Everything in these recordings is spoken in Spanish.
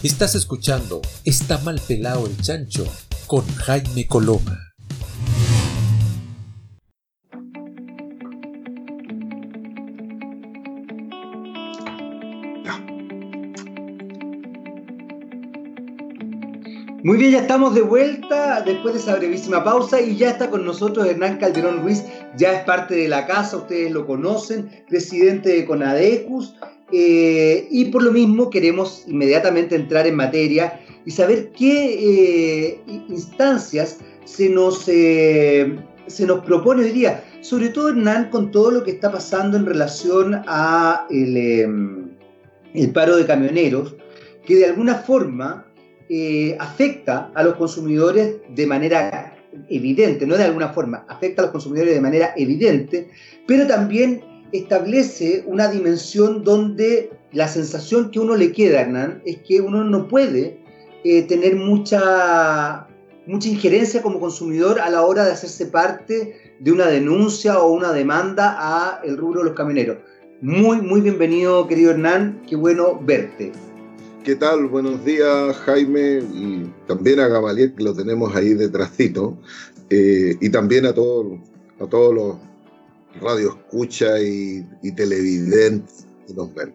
Estás escuchando Está mal pelado el chancho con Jaime Coloma. Muy bien, ya estamos de vuelta después de esa brevísima pausa y ya está con nosotros Hernán Calderón Ruiz, ya es parte de la casa, ustedes lo conocen, presidente de Conadecus, eh, y por lo mismo queremos inmediatamente entrar en materia y saber qué eh, instancias se nos, eh, se nos propone hoy día, sobre todo Hernán con todo lo que está pasando en relación a el, el paro de camioneros, que de alguna forma afecta a los consumidores de manera evidente, no de alguna forma, afecta a los consumidores de manera evidente, pero también establece una dimensión donde la sensación que uno le queda, Hernán, es que uno no puede eh, tener mucha, mucha injerencia como consumidor a la hora de hacerse parte de una denuncia o una demanda a el rubro de los camioneros. Muy, muy bienvenido, querido Hernán, qué bueno verte. ¿Qué tal? Buenos días, Jaime, y también a Gamaliel, que lo tenemos ahí detrásito, eh, y también a todos, a todos los radio escucha y, que nos ven.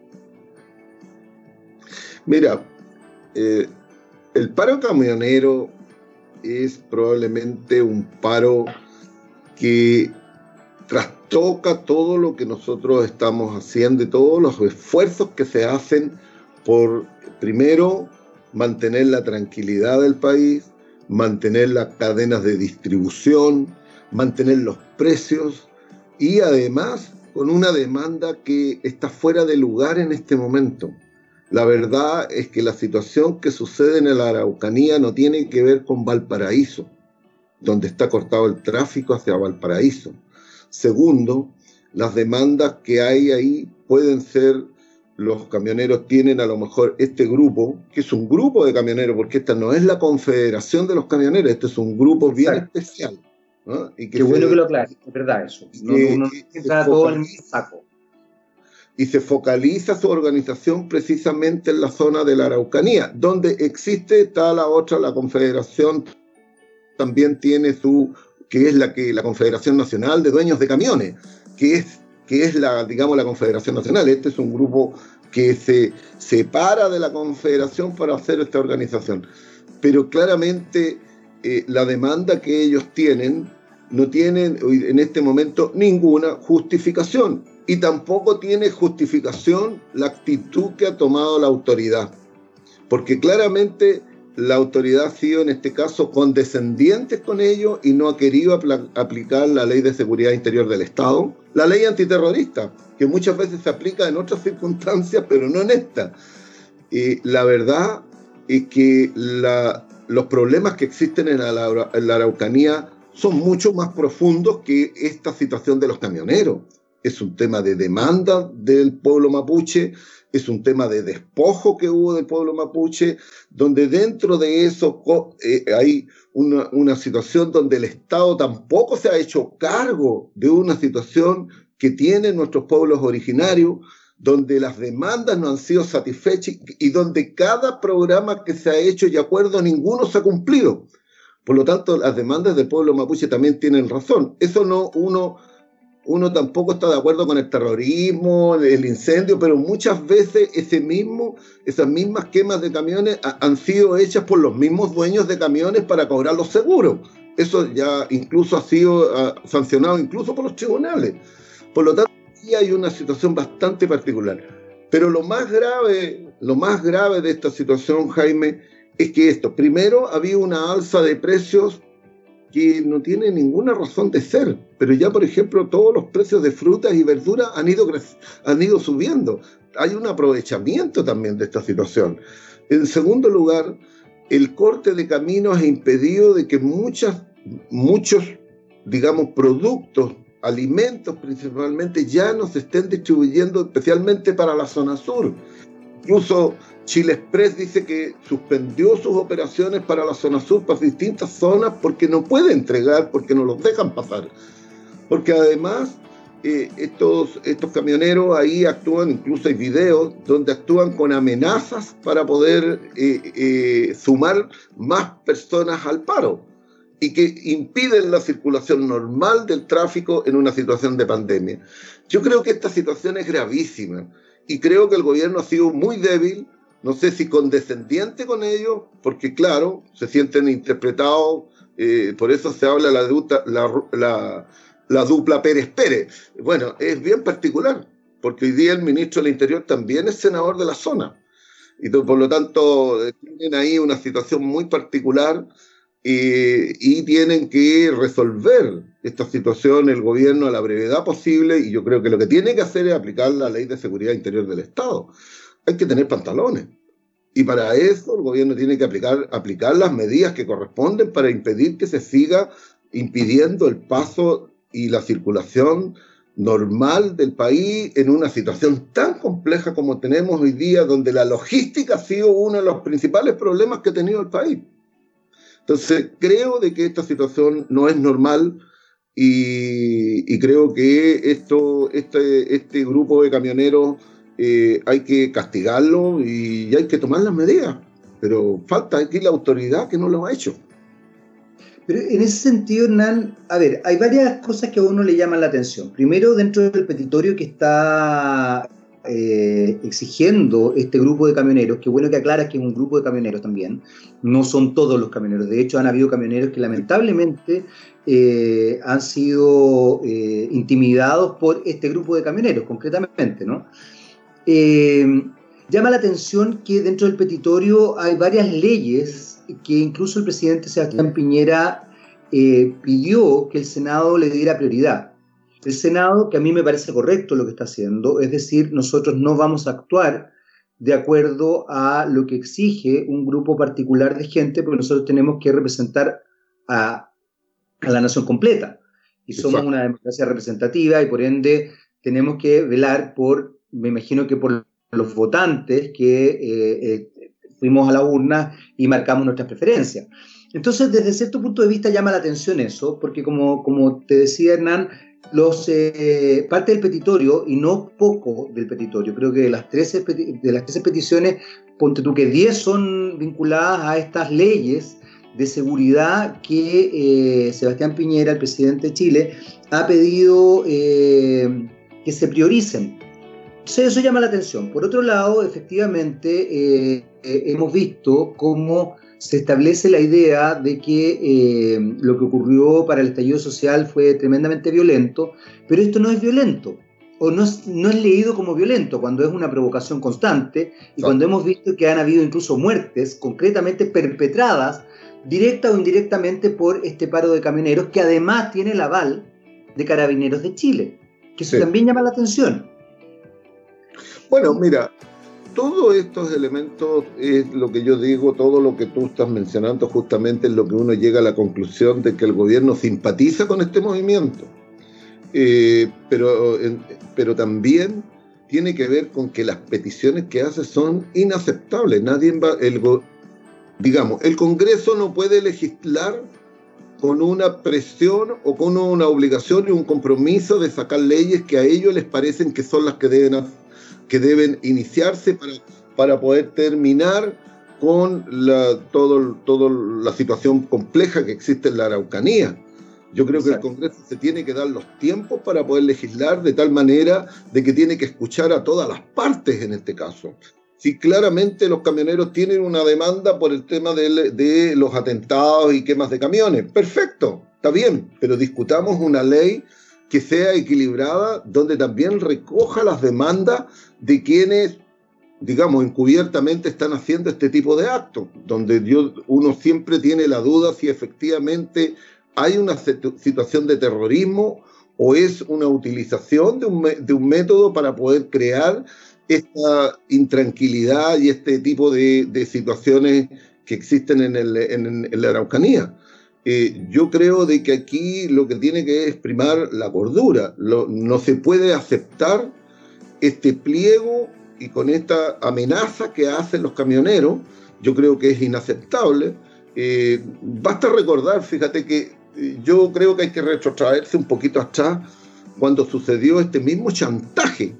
Mira, eh, el paro camionero es probablemente un paro que trastoca todo lo que nosotros estamos haciendo y todos los esfuerzos que se hacen por Primero, mantener la tranquilidad del país, mantener las cadenas de distribución, mantener los precios y además con una demanda que está fuera de lugar en este momento. La verdad es que la situación que sucede en la Araucanía no tiene que ver con Valparaíso, donde está cortado el tráfico hacia Valparaíso. Segundo, las demandas que hay ahí pueden ser los camioneros tienen a lo mejor este grupo, que es un grupo de camioneros, porque esta no es la confederación de los camioneros, este es un grupo bien especial. Y que Qué bueno que lo aclares, es verdad eso. No, no, todo en saco. Y se focaliza su organización precisamente en la zona de la Araucanía, donde existe, está la otra, la confederación también tiene su, que es la que la Confederación Nacional de Dueños de Camiones, que es que es la, digamos, la Confederación Nacional. Este es un grupo que se separa de la Confederación para hacer esta organización. Pero claramente eh, la demanda que ellos tienen no tienen en este momento ninguna justificación y tampoco tiene justificación la actitud que ha tomado la autoridad. Porque claramente la autoridad ha sido en este caso condescendiente con ellos y no ha querido aplicar la ley de seguridad interior del Estado, la ley antiterrorista, que muchas veces se aplica en otras circunstancias, pero no en esta. Y la verdad es que los problemas que existen en la, Araucanía son mucho más profundos que esta situación de los camioneros. Es un tema de demanda del pueblo mapuche, es un tema de despojo que hubo del pueblo mapuche, donde dentro de eso eh, hay una, una, situación donde el Estado tampoco se ha hecho cargo de una situación que tienen nuestros pueblos originarios, donde las demandas no han sido satisfechas y donde cada programa que se ha hecho y acuerdo ninguno se ha cumplido. Por lo tanto, las demandas del pueblo mapuche también tienen razón. Eso no uno uno tampoco está de acuerdo con el terrorismo, el incendio, pero muchas veces ese mismo, esas mismas quemas de camiones han sido hechas por los mismos dueños de camiones para cobrar los seguros. Eso ya incluso ha sido sancionado incluso por los tribunales. Por lo tanto, aquí hay una situación bastante particular. Pero lo más grave, lo más grave de esta situación, Jaime, es que esto, primero había una alza de precios que no tiene ninguna razón de ser. Pero ya, por ejemplo, todos los precios de frutas y verduras han ido, han ido subiendo. Hay un aprovechamiento también de esta situación. En segundo lugar, el corte de caminos ha impedido de que muchas, muchos, digamos, productos, alimentos principalmente, ya no se estén distribuyendo especialmente para la zona sur. Incluso Chile Express dice que suspendió sus operaciones para la zona sur, para distintas zonas, porque no puede entregar, porque no los dejan pasar. Porque además eh, estos, estos camioneros ahí actúan, incluso hay videos donde actúan con amenazas para poder eh, eh, sumar más personas al paro y que impiden la circulación normal del tráfico en una situación de pandemia. Yo creo que esta situación es gravísima y creo que el gobierno ha sido muy débil, no sé si condescendiente con ellos, porque claro, se sienten interpretados, por eso se habla la, la, la la dupla Pérez Pérez. Bueno, es bien particular, porque hoy día el ministro del Interior también es senador de la zona. Y por lo tanto, eh, tienen ahí una situación muy particular y, tienen que resolver esta situación el gobierno a la brevedad posible. Y yo creo que lo que tiene que hacer es aplicar la ley de seguridad interior del Estado. Hay que tener pantalones. Y para eso el gobierno tiene que aplicar, aplicar las medidas que corresponden para impedir que se siga impidiendo el paso y la circulación normal del país en una situación tan compleja como tenemos hoy día, donde la logística ha sido uno de los principales problemas que ha tenido el país. Entonces, creo de que esta situación no es normal y, creo que esto, este, este grupo de camioneros eh, hay que castigarlo y hay que tomar las medidas. Pero falta aquí la autoridad que no lo ha hecho. Pero en ese sentido, Hernán, a ver, hay varias cosas que a uno le llaman la atención. Primero, dentro del petitorio que está eh, exigiendo este grupo de camioneros, que bueno que aclaras que es un grupo de camioneros también, no son todos los camioneros, de hecho han habido camioneros que lamentablemente eh, han sido eh, intimidados por este grupo de camioneros, concretamente, llama la atención que dentro del petitorio hay varias leyes que incluso el presidente Sebastián Piñera pidió que el Senado le diera prioridad. El Senado, que a mí me parece correcto lo que está haciendo, es decir, nosotros no vamos a actuar de acuerdo a lo que exige un grupo particular de gente, porque nosotros tenemos que representar a, la nación completa. Y somos una democracia representativa y por ende tenemos que velar por, me imagino que por los votantes que eh, eh, fuimos a la urna y marcamos nuestras preferencias. Entonces, desde cierto punto de vista llama la atención eso, porque como, como te decía Hernán, los, eh, parte del petitorio, y no poco del petitorio, creo que de las 13, de las 13 peticiones, ponte tú que 10 son vinculadas a estas leyes de seguridad que eh, Sebastián Piñera, el presidente de Chile, ha pedido eh, que se prioricen entonces eso llama la atención. Por otro lado, efectivamente, eh, eh, hemos visto cómo se establece la idea de que eh, lo que ocurrió para el estallido social fue tremendamente violento, pero esto no es violento, o no es, no es leído como violento, cuando es una provocación constante, y cuando hemos visto que han habido incluso muertes concretamente perpetradas, directa o indirectamente, por este paro de camioneros, que además tiene el aval de carabineros de Chile, que eso también llama la atención. Bueno, mira, todos estos elementos es lo que yo digo, todo lo que tú estás mencionando justamente es lo que uno llega a la conclusión de que el gobierno simpatiza con este movimiento. Eh, pero, pero también tiene que ver con que las peticiones que hace son inaceptables. Nadie va, el, digamos, el Congreso no puede legislar con una presión o con una obligación y un compromiso de sacar leyes que a ellos les parecen que son las que deben hacer que deben iniciarse para, para poder terminar con la, todo, todo la situación compleja que existe en la Araucanía. Yo creo que el Congreso se tiene que dar los tiempos para poder legislar de tal manera de que tiene que escuchar a todas las partes en este caso. Si claramente los camioneros tienen una demanda por el tema de, de los atentados y quemas de camiones, perfecto, está bien, pero discutamos una ley que sea equilibrada, donde también recoja las demandas de quienes, digamos, encubiertamente están haciendo este tipo de actos, donde uno siempre tiene la duda si efectivamente hay una situación de terrorismo o es una utilización de un, método para poder crear esta intranquilidad y este tipo de, situaciones que existen en, la Araucanía. Eh, yo creo de que aquí lo que tiene que es primar la cordura. no se puede aceptar este pliego y con esta amenaza que hacen los camioneros, yo creo que es inaceptable. Eh, basta recordar, fíjate que eh, yo creo que hay que retrotraerse un poquito atrás cuando sucedió este mismo chantaje,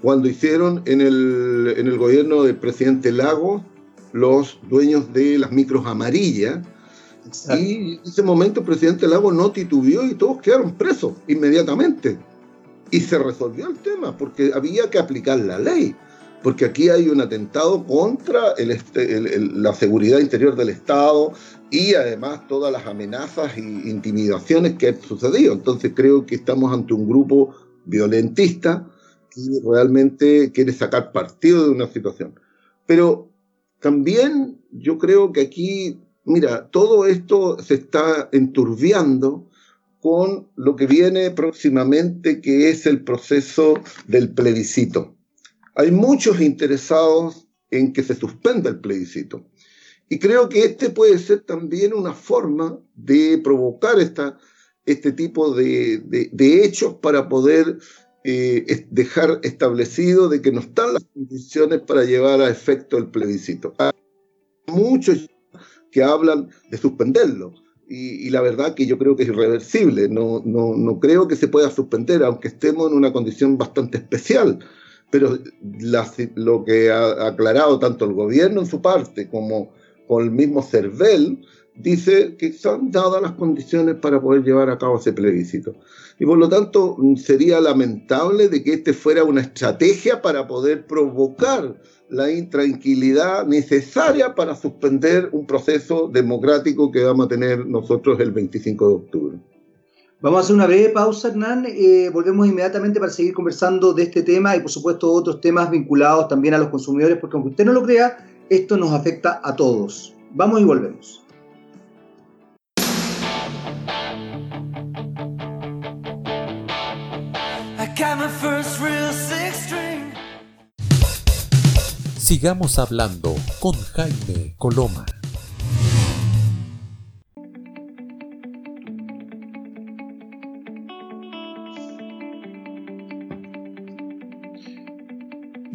cuando hicieron en el, en el gobierno del presidente Lago los dueños de las micros amarillas. Y en ese momento el presidente Lago no titubeó y todos quedaron presos inmediatamente. Y se resolvió el tema porque había que aplicar la ley porque aquí hay un atentado contra este, la seguridad interior del Estado y además todas las amenazas e intimidaciones que han sucedido. Entonces creo que estamos ante un grupo violentista que realmente quiere sacar partido de una situación. Pero también yo creo que aquí, mira, todo esto se está enturbiando con lo que viene próximamente, que es el proceso del plebiscito hay muchos interesados en que se suspenda el plebiscito. Y creo que este puede ser también una forma de provocar esta, este tipo de, hechos para poder eh, dejar establecido de que no están las condiciones para llevar a efecto el plebiscito. Hay muchos que hablan de suspenderlo. Y, la verdad que yo creo que es irreversible. No, no, no creo que se pueda suspender, aunque estemos en una condición bastante especial pero lo que ha aclarado tanto el gobierno en su parte como con el mismo CERVEL, dice que son dadas las condiciones para poder llevar a cabo ese plebiscito. Y por lo tanto sería lamentable de que este fuera una estrategia para poder provocar la intranquilidad necesaria para suspender un proceso democrático que vamos a tener nosotros el 25 de octubre. Vamos a hacer una breve pausa, Hernán. Eh, volvemos inmediatamente para seguir conversando de este tema y, por supuesto, otros temas vinculados también a los consumidores, porque aunque usted no lo crea, esto nos afecta a todos. Vamos y volvemos. Sigamos hablando con Jaime Coloma.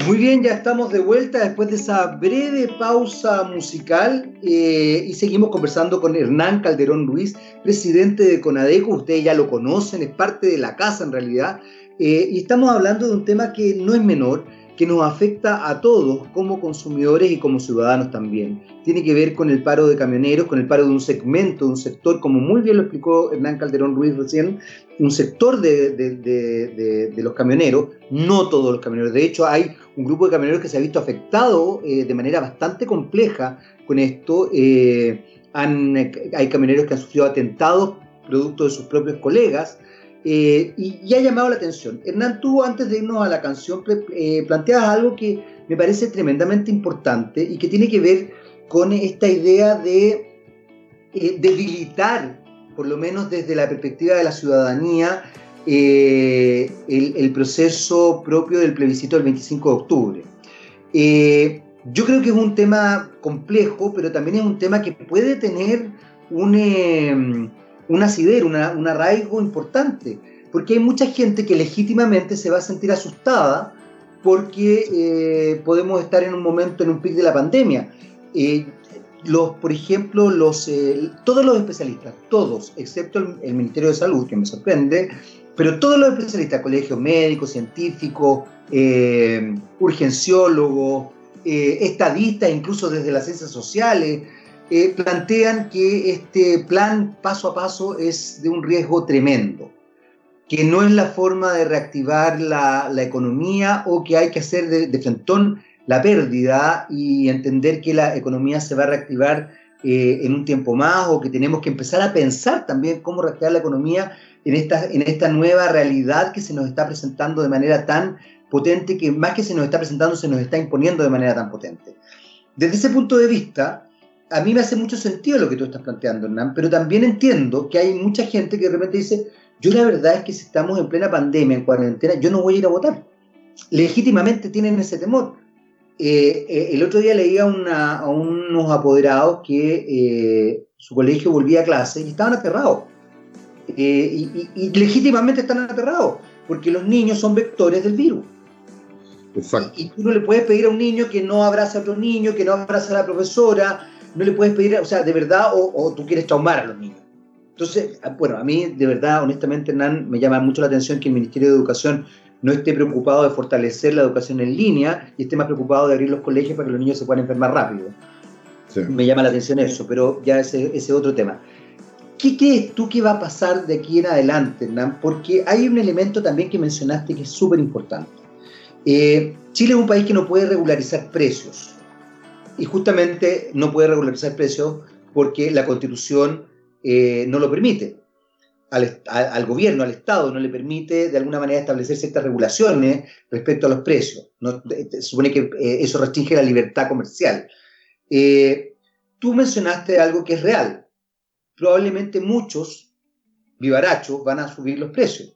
Muy bien, ya estamos de vuelta después de esa breve pausa musical eh, y seguimos conversando con Hernán Calderón Ruiz, presidente de Conadeco. Ustedes ya lo conocen, es parte de la casa en realidad. Eh, y estamos hablando de un tema que no es menor, que nos afecta a todos como consumidores y como ciudadanos también. Tiene que ver con el paro de camioneros, con el paro de un segmento, de un sector, como muy bien lo explicó Hernán Calderón Ruiz recién, un sector de, de, los camioneros, no todos los camioneros. De hecho, hay un grupo de camioneros que se ha visto afectado eh, de manera bastante compleja con esto. Eh, hay camioneros que han sufrido atentados producto de sus propios colegas. Eh, y, ha llamado la atención. Hernán, tú antes de irnos a la canción eh, algo que me parece tremendamente importante y que tiene que ver con esta idea de eh, debilitar, por lo menos desde la perspectiva de la ciudadanía, el, proceso propio del plebiscito del 25 de octubre. yo creo que es un tema complejo, pero también es un tema que puede tener un un asidero, un arraigo importante, porque hay mucha gente que legítimamente se va a sentir asustada porque eh, podemos estar en un momento, en un pic de la pandemia. Eh, los, por ejemplo, los, eh, todos los especialistas, todos, excepto el, Ministerio de Salud, que me sorprende, pero todos los especialistas, colegios médicos, científicos, urgenciólogos, estadistas, incluso desde las ciencias sociales, eh, plantean que este plan paso a paso es de un riesgo tremendo, que no es la forma de reactivar la, economía o que hay que hacer de, de, frentón la pérdida y entender que la economía se va a reactivar eh, en un tiempo más o que tenemos que empezar a pensar también cómo reactivar la economía en esta, en esta nueva realidad que se nos está presentando de manera tan potente que más que se nos está presentando se nos está imponiendo de manera tan potente. Desde ese punto de vista, a mí me hace mucho sentido lo que tú estás planteando, Hernán, pero también entiendo que hay mucha gente que de repente dice, yo la verdad es que si estamos en plena pandemia, en cuarentena, yo no voy a ir a votar. Legítimamente tienen ese temor. Eh, eh, el otro día leía a unos apoderados que eh, su colegio volvía a clase y estaban aterrados. Y, y, legítimamente están aterrados, porque los niños son vectores del virus. Y, y, tú no le puedes pedir a un niño que no abrace a otro niño, que no abrace a la profesora, no le puedes pedir, o sea, de verdad, o, tú quieres traumar a los niños. Entonces, ah, bueno, a mí de verdad, honestamente, Hernán, me llama mucho la atención que el Ministerio de Educación no esté preocupado de fortalecer la educación en línea y esté más preocupado de abrir los colegios para que los niños se puedan enfermar rápido. Me llama la atención eso, pero ya ese es otro tema. ¿Qué crees tú que va a pasar de aquí en adelante, Hernán? Porque hay un elemento también que mencionaste que es súper importante. Eh, Chile es un país que no puede regularizar precios. Y justamente no puede regularizar precios porque la constitución eh, no lo permite. Al, gobierno, al Estado, no le permite de alguna manera establecer ciertas regulaciones respecto a los precios. se supone que eh, eso restringe la libertad comercial. tú mencionaste algo que es real. Probablemente muchos vivarachos van a subir los precios.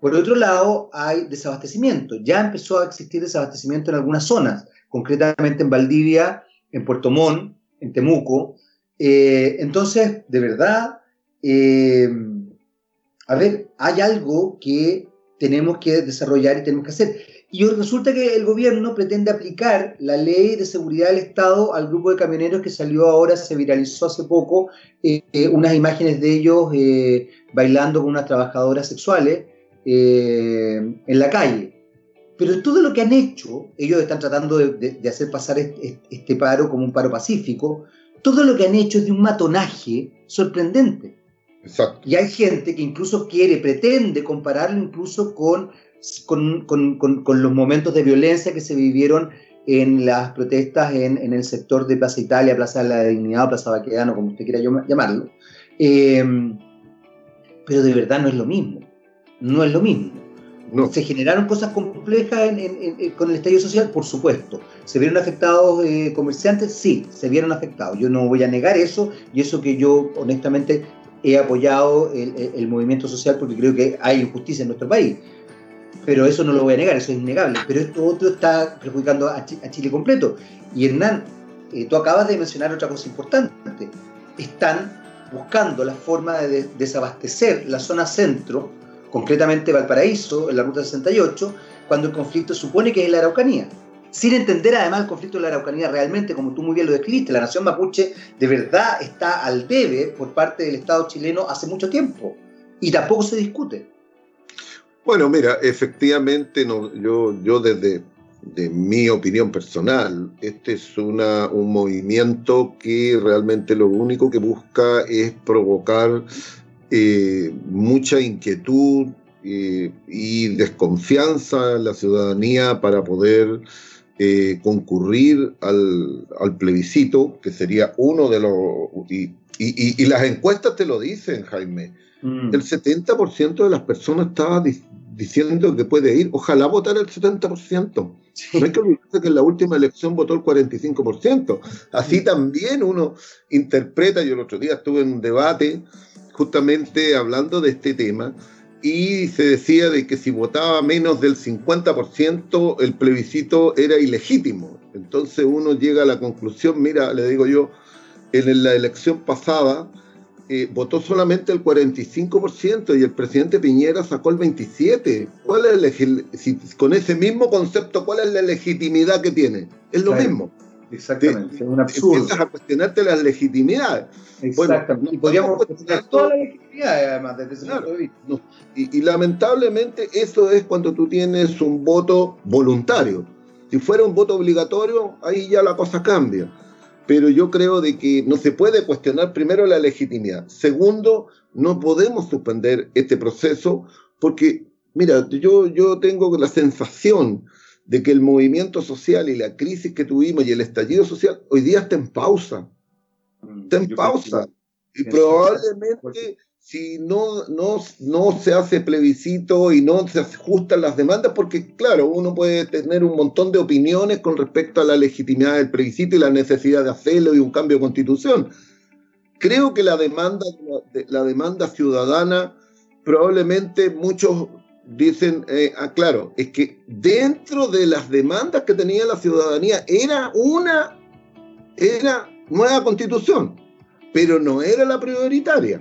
Por otro lado, hay desabastecimiento. Ya empezó a existir desabastecimiento en algunas zonas, concretamente en Valdivia, en Puerto Montt, en Temuco. Eh, entonces, de verdad, eh, a ver, hay algo que tenemos que desarrollar y tenemos que hacer. Y resulta que el gobierno pretende aplicar la ley de seguridad del Estado al grupo de camioneros que salió ahora, se viralizó hace poco, eh, unas imágenes de ellos bailando con unas trabajadoras sexuales en la calle. Pero todo lo que han hecho, ellos están tratando de, hacer pasar este, paro como un paro pacífico, todo lo que han hecho es de un matonaje sorprendente. Y hay gente que incluso quiere, pretende compararlo incluso con, con, los momentos de violencia que se vivieron en las protestas en, el sector de Plaza Italia, Plaza de la Dignidad Plaza Baquedano, como usted quiera llamarlo. Eh, pero de verdad no es lo mismo no es lo mismo. Se generaron cosas complejas con el estallido social, por supuesto. ¿Se vieron afectados eh, comerciantes? Sí, se vieron afectados. Yo no voy a negar eso y eso que yo honestamente he apoyado el, movimiento social porque creo que hay injusticia en nuestro país. Pero eso no lo voy a negar, eso es innegable. Pero esto otro está perjudicando a, Chile completo. Y Hernán, eh, tú acabas de mencionar otra cosa importante. Están buscando la forma de desabastecer la zona centro concretamente Valparaíso, en la Ruta 68, cuando el conflicto supone que es la Araucanía. Sin entender además el conflicto de la Araucanía realmente, como tú muy bien lo describiste, la nación mapuche de verdad está al debe por parte del Estado chileno hace mucho tiempo y tampoco se discute. Bueno, mira, efectivamente, no, yo, yo desde de mi opinión personal, este es una, un movimiento que realmente lo único que busca es provocar eh, mucha inquietud eh, y desconfianza en la ciudadanía para poder eh, concurrir al, plebiscito, que sería uno de los... Y, las encuestas te lo dicen, Jaime. Mm. El 70% de las personas estaba diciendo que puede ir. Ojalá votar el 70%. No hay que olvidarse que en la última elección votó el 45%. Así también uno interpreta, yo el otro día estuve en un debate justamente hablando de este tema y se decía de que si votaba menos del 50% el plebiscito era ilegítimo. Entonces uno llega a la conclusión, mira, le digo yo, en la elección pasada eh, votó solamente el 45% y el presidente Piñera sacó el 27%. ¿Cuál es si, con ese mismo concepto, ¿cuál es la legitimidad que tiene? Es lo mismo. Exactamente, es un absurdo. Empiezas a cuestionarte las legitimidades. Exactamente. y podríamos cuestionar toda la legitimidad, además, desde ese punto de vista. Y, y, lamentablemente, eso es cuando tú tienes un voto voluntario. Si fuera un voto obligatorio, ahí ya la cosa cambia. Pero yo creo de que no se puede cuestionar primero la legitimidad. Segundo, no podemos suspender este proceso porque, mira, yo, yo tengo la sensación de que el movimiento social y la crisis que tuvimos y el estallido social hoy día está en pausa. Mm, está en pausa. Y probablemente si no, no, no se hace plebiscito y no se ajustan las demandas, porque claro, uno puede tener un montón de opiniones con respecto a la legitimidad del plebiscito y la necesidad de hacerlo y un cambio de constitución. Creo que la demanda, la demanda ciudadana, probablemente muchos dicen, eh, ah, claro, es que dentro de las demandas que tenía la ciudadanía era una, era nueva constitución, pero no era la prioritaria.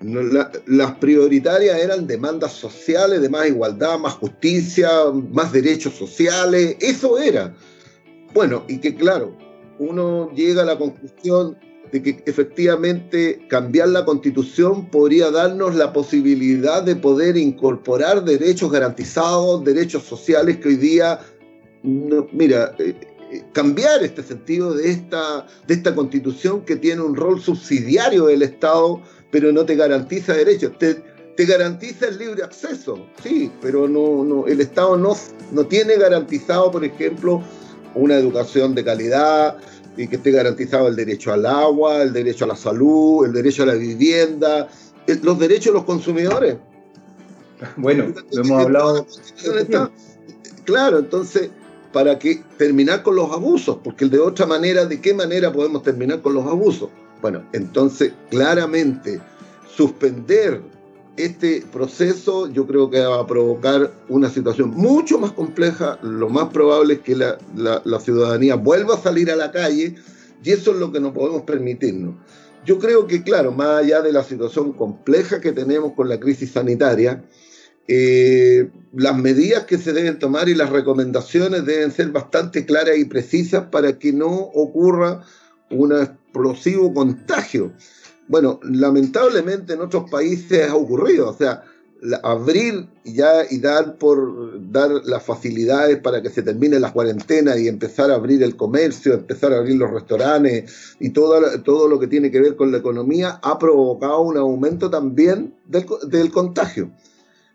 las prioritarias eran demandas sociales, de más igualdad, más justicia, más derechos sociales, eso era. Bueno, y que claro, uno llega a la conclusión, de que efectivamente cambiar la constitución podría darnos la posibilidad de poder incorporar derechos garantizados, derechos sociales que hoy día, mira, eh, eh, cambiar este sentido de esta, de esta constitución que tiene un rol subsidiario del Estado, pero no te garantiza derechos. Te, te garantiza el libre acceso, sí, pero no, no, el Estado no, no tiene garantizado, por ejemplo, una educación de calidad, y que esté garantizado el derecho al agua, el derecho a la salud, el derecho a la vivienda, eh, los derechos de los consumidores. Bueno, lo hemos hablado. claro, entonces, para que terminar con los abusos, porque de otra manera, ¿de qué manera podemos terminar con los abusos? Bueno, entonces, claramente, suspender este proceso yo creo que va a provocar una situación mucho más compleja. Lo más probable es que la, ciudadanía vuelva a salir a la calle y eso es lo que no podemos permitirnos. Yo creo que, claro, más allá de la situación compleja que tenemos con la crisis sanitaria, eh, las medidas que se deben tomar y las recomendaciones deben ser bastante claras y precisas para que no ocurra un explosivo contagio bueno, lamentablemente en otros países ha ocurrido, o sea, abrir ya y dar por dar las facilidades para que se termine la cuarentena y empezar a abrir el comercio, empezar a abrir los restaurantes y todo, todo lo que tiene que ver con la economía ha provocado un aumento también del, contagio.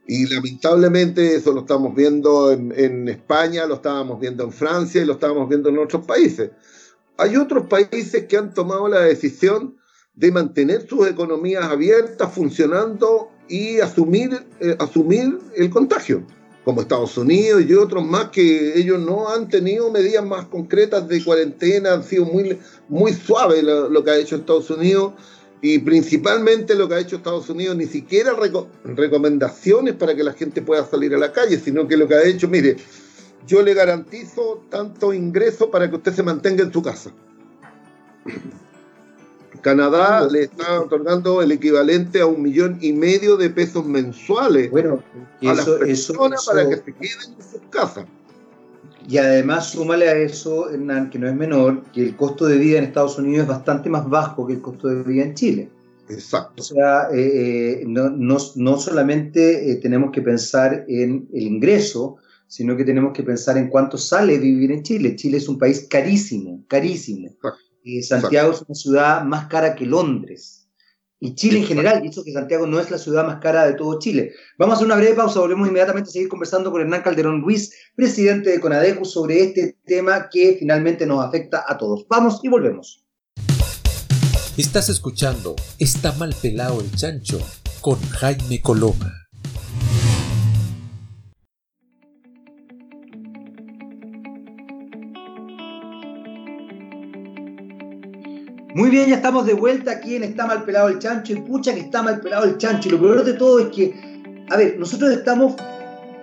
Y lamentablemente eso lo estamos viendo en, en España, lo estábamos viendo en Francia y lo estábamos viendo en otros países. Hay otros países que han tomado la decisión de mantener sus economías abiertas, funcionando y asumir, eh, asumir el contagio, como Estados Unidos y otros más que ellos no han tenido medidas más concretas de cuarentena, han sido muy, muy suave lo, que ha hecho Estados Unidos y principalmente lo que ha hecho Estados Unidos, ni siquiera recomendaciones para que la gente pueda salir a la calle, sino que lo que ha hecho, mire, yo le garantizo tanto ingreso para que usted se mantenga en su casa. Canadá le está otorgando el equivalente a un millón y medio de pesos mensuales bueno, a las personas para que se queden en sus casas. Y además, súmale a eso, Hernán, que no es menor, que el costo de vida en Estados Unidos es bastante más bajo que el costo de vida en Chile. Exacto. O sea, eh, eh, no, no, solamente eh, tenemos que pensar en el ingreso, sino que tenemos que pensar en cuánto sale vivir en Chile. Chile es un país carísimo, carísimo. Exacto. Santiago es una ciudad más cara que Londres. Y Chile en general, y eso que Santiago no es la ciudad más cara de todo Chile. Vamos a hacer una breve pausa, volvemos inmediatamente a seguir conversando con Hernán Calderón Ruiz, presidente de Conadecu, sobre este tema que finalmente nos afecta a todos. Vamos y volvemos. Estás escuchando Está mal pelado el chancho con Jaime Coloma. Muy bien, ya estamos de vuelta aquí en Está mal pelado el chancho y pucha que está mal pelado el chancho. Y lo peor de todo es que, a ver, nosotros estamos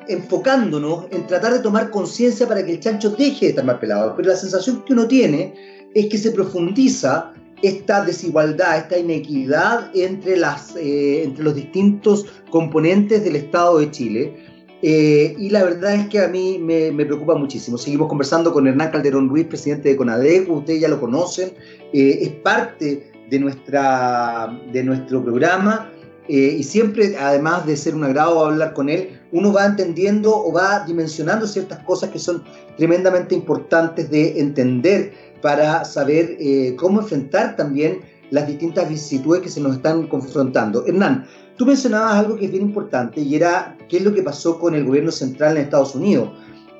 enfocándonos en tratar de tomar conciencia para que el chancho deje de estar mal pelado, pero la sensación que uno tiene es que se profundiza esta desigualdad, esta inequidad entre, las, eh, entre los distintos componentes del Estado de Chile eh, y la verdad es que a mí me, preocupa muchísimo. Seguimos conversando con Hernán Calderón Ruiz, presidente de CONADEC, ustedes ya lo conocen, eh, es parte de, nuestra, de nuestro programa eh, y siempre, además de ser un agrado hablar con él, uno va entendiendo o va dimensionando ciertas cosas que son tremendamente importantes de entender para saber cómo enfrentar también las distintas vicisitudes que se nos están confrontando. Hernán, Tú mencionabas algo que es bien importante y era qué es lo que pasó con el gobierno central en Estados Unidos.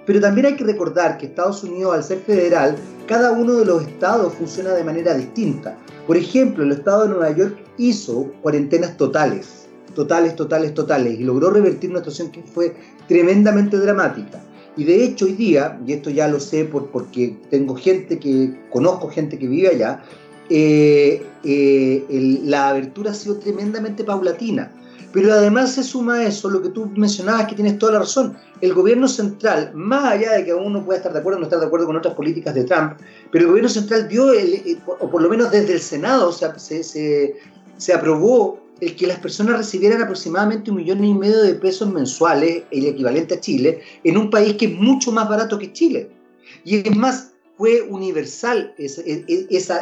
Pero también hay que recordar que Estados Unidos, al ser federal, cada uno de los estados funciona de manera distinta. Por ejemplo, el estado de Nueva York hizo cuarentenas totales, totales, totales, totales, y logró revertir una situación que fue tremendamente dramática. Y de hecho hoy día, y esto ya lo sé por, porque tengo gente que, conozco gente que vive allá, eh, eh, la abertura ha sido tremendamente paulatina. Pero además se suma a eso lo que tú mencionabas, que tienes toda la razón. El gobierno central, más allá de que uno pueda estar de acuerdo o no estar de acuerdo con otras políticas de Trump, pero el gobierno central dio, el, o por lo menos desde el Senado, se, se, se, aprobó el que las personas recibieran aproximadamente un millón y medio de pesos mensuales, el equivalente a Chile, en un país que es mucho más barato que Chile. Y es más, fue universal esa,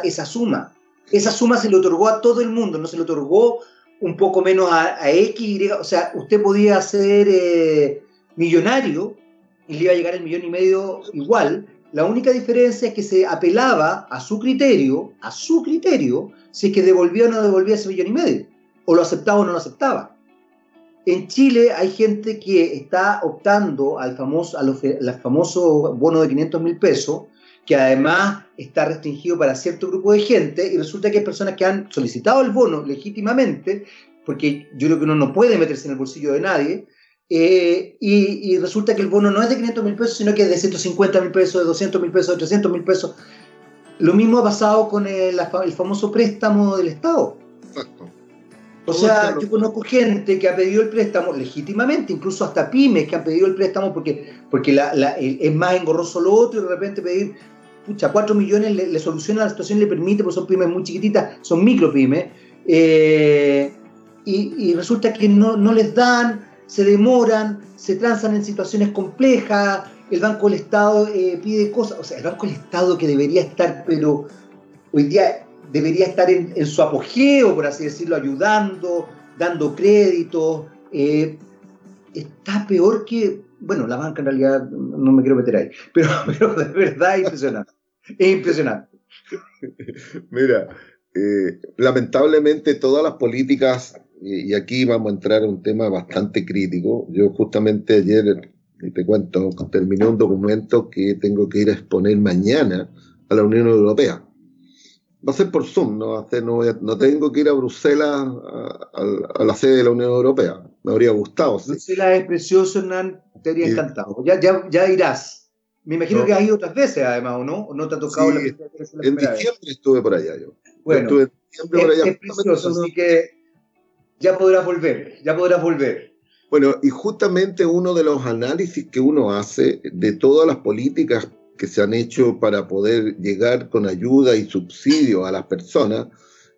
esa, suma. esa suma se le otorgó a todo el mundo, no se le otorgó un poco menos a, X, Y, o sea, usted podía ser eh, millonario y le iba a llegar el millón y medio igual. La única diferencia es que se apelaba a su criterio, a su criterio, si es que devolvía o no devolvía ese millón y medio, o lo aceptaba o no lo aceptaba. En Chile hay gente que está optando al famoso, a los, famoso bono de 500 mil pesos, que además está restringido para cierto grupo de gente, y resulta que hay personas que han solicitado el bono legítimamente, porque yo creo que uno no puede meterse en el bolsillo de nadie, eh, y, resulta que el bono no es de 500 mil pesos, sino que es de 150 mil pesos, de 200 mil pesos, de 300 mil pesos. Lo mismo ha pasado con el, el famoso préstamo del Estado. Exacto. O sea, yo conozco gente que ha pedido el préstamo legítimamente, incluso hasta pymes que han pedido el préstamo porque, porque es más engorroso lo otro y de repente pedir, pucha, 4 millones le, soluciona la situación, le permite, porque son pymes muy chiquititas, son micro pymes, eh, y, resulta que no, les dan, se demoran, se transan en situaciones complejas, el Banco del Estado eh, pide cosas, o sea, el Banco del Estado que debería estar, pero hoy día debería estar en, su apogeo, por así decirlo, ayudando, dando créditos. Eh, está peor que, bueno, la banca en realidad no me quiero meter ahí, pero, pero de verdad es impresionante. Es impresionante. Mira, eh, lamentablemente todas las políticas, y, aquí vamos a entrar en un tema bastante crítico, yo justamente ayer, te cuento, terminé un documento que tengo que ir a exponer mañana a la Unión Europea va a ser por Zoom, no, no, tengo que ir a Bruselas a, la sede de la Unión Europea. Me habría gustado. Bruselas es precioso, Hernán, te habría encantado. Ya, ya, ya irás. Me imagino que has ido otras veces, además, ¿o no? ¿O no te ha tocado la, En diciembre estuve por allá yo. Bueno, estuve en diciembre por allá. Es precioso, así que ya podrás volver, ya podrás volver. Bueno, y justamente uno de los análisis que uno hace de todas las políticas que se han hecho para poder llegar con ayuda y subsidio a las personas,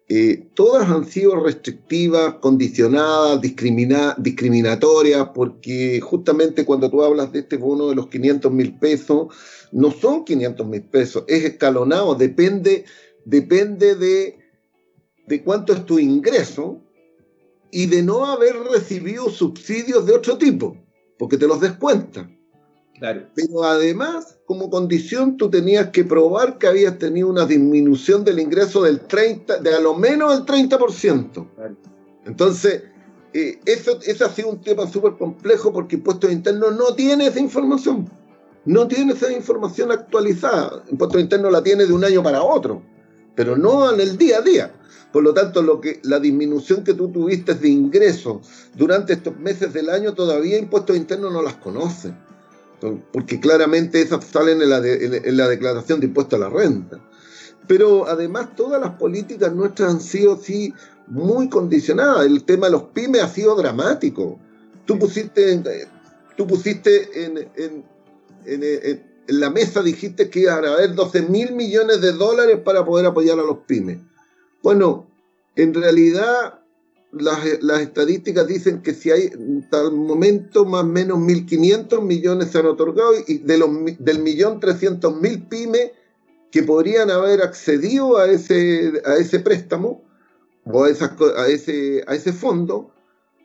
eh, todas han sido restrictivas, condicionadas, discriminatorias, porque justamente cuando tú hablas de este bono de los 500 mil pesos, no son 500 mil pesos, es escalonado, depende, depende de, de cuánto es tu ingreso y de no haber recibido subsidios de otro tipo, porque te los descuentan. Pero además, como condición, tú tenías que probar que habías tenido una disminución del ingreso del 30, de a lo menos el 30%. Entonces, eh, eso, eso ha sido un tema súper complejo porque Impuestos Internos no tiene esa información. No tiene esa información actualizada. Impuestos Internos la tiene de un año para otro, pero no en el día a día. Por lo tanto, lo que, la disminución que tú tuviste de ingresos durante estos meses del año, todavía Impuestos Internos no las conoce porque claramente esas salen en la, declaración de impuesto a la renta. Pero además todas las políticas nuestras han sido sí muy condicionadas. El tema de los pymes ha sido dramático. Tú pusiste, tú pusiste en, en, en, la mesa, dijiste que iba a haber 12 mil millones de dólares para poder apoyar a los pymes. Bueno, en realidad las, estadísticas dicen que si hay tal momento más o menos 1.500 millones se han otorgado y de los, del millón 300 mil pymes que podrían haber accedido a ese, a ese préstamo o a, a, ese, a ese fondo,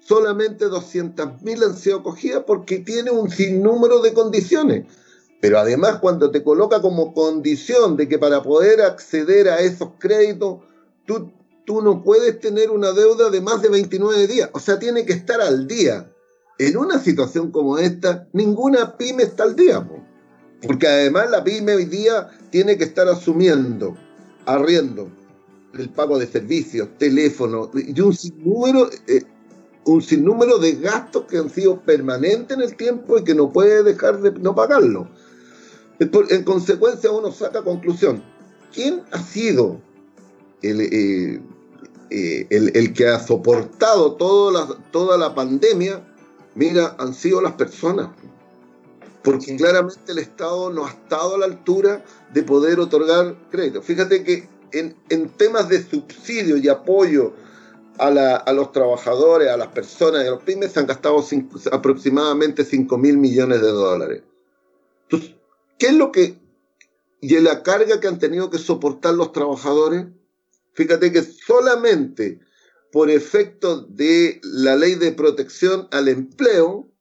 solamente 200 mil han sido acogidas porque tiene un sinnúmero de condiciones. Pero además cuando te coloca como condición de que para poder acceder a esos créditos, tú tú no puedes tener una deuda de más de 29 días. O sea, tiene que estar al día. En una situación como esta, ninguna pyme está al día. Porque además la pyme hoy día tiene que estar asumiendo arriendo, el pago de servicios, teléfono y un sinnúmero, eh, de gastos que han sido permanentes en el tiempo y que no puede dejar de no pagarlo. En consecuencia, uno saca conclusión. ¿Quién ha sido el, eh, eh, el, que ha soportado toda la, toda la pandemia, mira, han sido las personas. Porque claramente el Estado no ha estado a la altura de poder otorgar crédito. Fíjate que en, temas de subsidio y apoyo a, los trabajadores, a las personas y a los pymes, se han gastado aproximadamente 5 mil millones de dólares. Entonces, ¿qué es lo que... y la carga que han tenido que soportar los trabajadores? Fíjate que solamente por efecto de la ley de protección al empleo,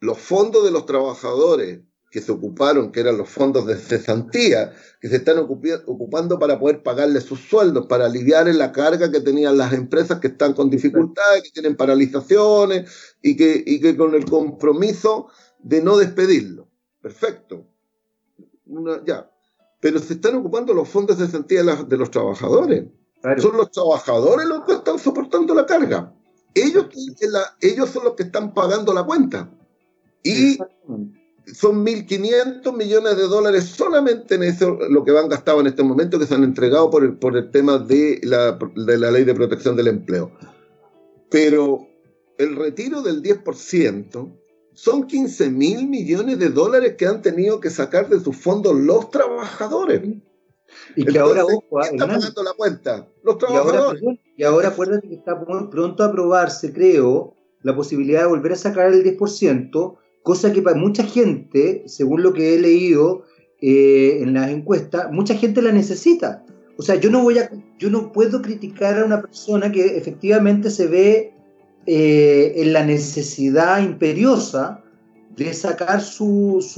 los fondos de los trabajadores que se ocuparon, que eran los fondos de cesantía, que se están ocupando para poder pagarle sus sueldos, para aliviar la carga que tenían las empresas que están con dificultades, que tienen paralizaciones y que, y que con el compromiso de no despedirlo. Perfecto. ya. Pero se están ocupando los fondos de cesantía de, los trabajadores. Son los trabajadores los que están soportando la carga. Ellos, ellos son los que están pagando la cuenta. Y son 1.500 millones de dólares solamente en eso lo que van gastado en este momento, que se han entregado por el, por el tema de la, de la ley de protección del empleo. Pero el retiro del 10% son 15 mil millones de dólares que han tenido que sacar de sus fondos los trabajadores. Y que ahora, ojo, está pagando la cuenta? Los trabajadores. Y ahora, acuérdate que está pronto a aprobarse, creo, la posibilidad de volver a sacar el 10%, cosa que para mucha gente, según lo que he leído eh, en las encuestas, mucha gente la necesita. O sea, yo no voy a, yo no puedo criticar a una persona que efectivamente se ve eh, en la necesidad imperiosa de sacar sus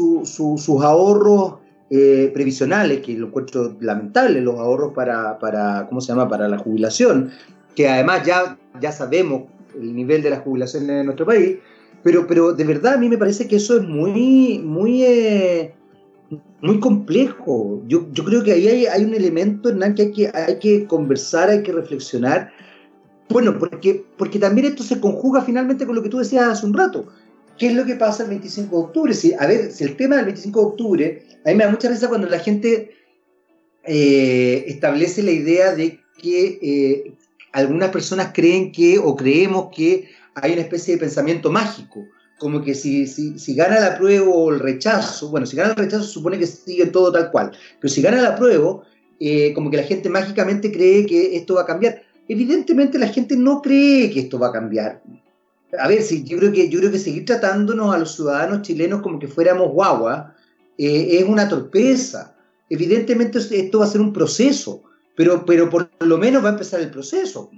ahorros eh, previsionales, que lo encuentro lamentable, los ahorros para, para, ¿cómo se llama?, para la jubilación, que además ya, ya sabemos el nivel de la jubilación en nuestro país, pero, pero de verdad a mí me parece que eso es muy, muy, eh, muy complejo. Yo, yo, creo que ahí hay, hay, un elemento, Hernán, que hay, que hay que conversar, hay que reflexionar. Bueno, porque, porque también esto se conjuga finalmente con lo que tú decías hace un rato. ¿Qué es lo que pasa el 25 de octubre? Si, a ver, si el tema del 25 de octubre, a mí me da mucha risa cuando la gente eh, establece la idea de que eh, algunas personas creen que o creemos que hay una especie de pensamiento mágico, como que si, si, gana la prueba o el rechazo, bueno, si gana el rechazo supone que sigue todo tal cual, pero si gana la prueba, eh, como que la gente mágicamente cree que esto va a cambiar. Evidentemente la gente no cree que esto va a cambiar a ver, sí, yo creo que, yo creo que seguir tratándonos a los ciudadanos chilenos como que fuéramos guagua eh, es una torpeza. Evidentemente esto va a ser un proceso, pero, pero por lo menos va a empezar el proceso.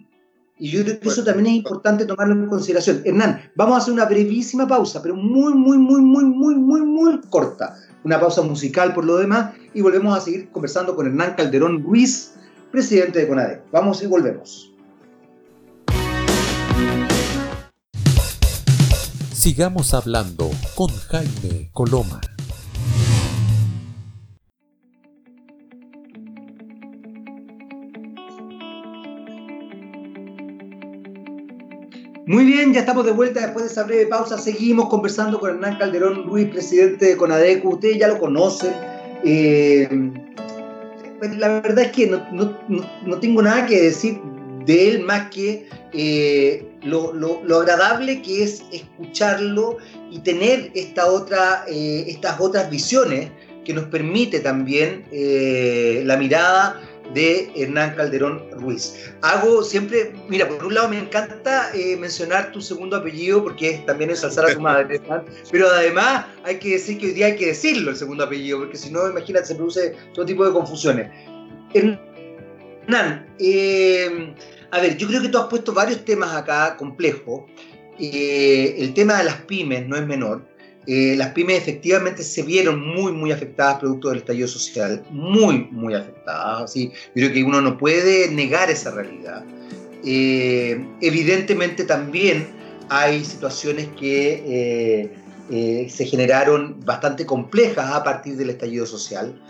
Y yo creo que eso también es importante tomarlo en consideración. Hernán, vamos a hacer una brevísima pausa, pero muy, muy, muy, muy, muy, muy, muy corta. Una pausa musical por lo demás y volvemos a seguir conversando con Hernán Calderón Ruiz, presidente de CONADE. Vamos y volvemos. Sigamos hablando con Jaime Coloma. Muy bien, ya estamos de vuelta después de esa breve pausa. Seguimos conversando con Hernán Calderón Ruiz, presidente de Conadecu. Ustedes ya lo conocen. Eh, pues la verdad es que no, tengo nada que decir de él más que eh, lo, agradable que es escucharlo y tener esta otra, eh, estas otras visiones que nos permite también eh, la mirada de Hernán Calderón Ruiz. Hago siempre, mira, por un lado me encanta eh, mencionar tu segundo apellido porque también es alzar a tu madre, pero además hay que decir que hoy día hay que decirlo el segundo apellido, porque si no, imagínate, se produce todo tipo de confusiones. Hernán, eh, a ver, yo creo que tú has puesto varios temas acá complejos. Eh, el tema de las pymes no es menor. Eh, las pymes efectivamente se vieron muy, muy afectadas producto del estallido social, muy, muy afectadas. ¿sí? Yo creo que uno no puede negar esa realidad. Eh, evidentemente también hay situaciones que se generaron bastante complejas a partir del estallido social,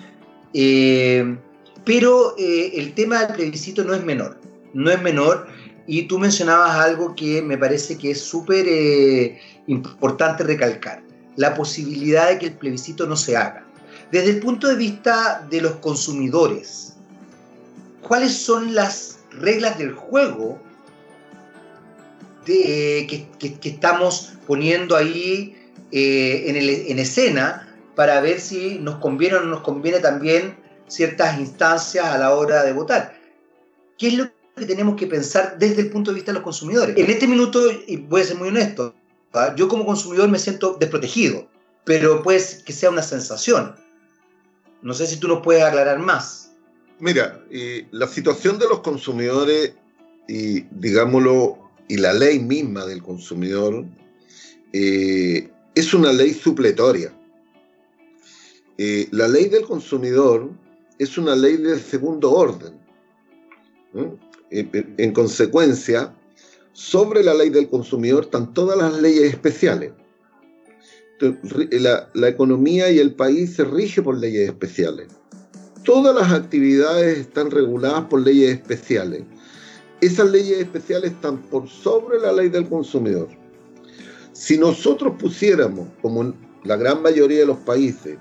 pero el tema del plebiscito no es menor no es menor. Y tú mencionabas algo que me parece que es súper eh, importante recalcar, la posibilidad de que el plebiscito no se haga. Desde el punto de vista de los consumidores, ¿cuáles son las reglas del juego de, que, estamos poniendo ahí eh, en, en escena para ver si nos conviene o no nos conviene también ciertas instancias a la hora de votar? ¿Qué es lo que tenemos que pensar desde el punto de vista de los consumidores. En este minuto, y voy a ser muy honesto, yo como consumidor me siento desprotegido, pero pues que sea una sensación. No sé si tú nos puedes aclarar más. Mira, la situación de los consumidores y, digámoslo, y la ley misma del consumidor eh, es una ley supletoria. Eh, la ley del consumidor es una ley de segundo orden. Eh, en consecuencia, sobre la ley del consumidor están todas las leyes especiales. La, economía y el país se rige por leyes especiales. Todas las actividades están reguladas por leyes especiales. Esas leyes especiales están por sobre la ley del consumidor. Si nosotros pusiéramos, como la gran mayoría de los países,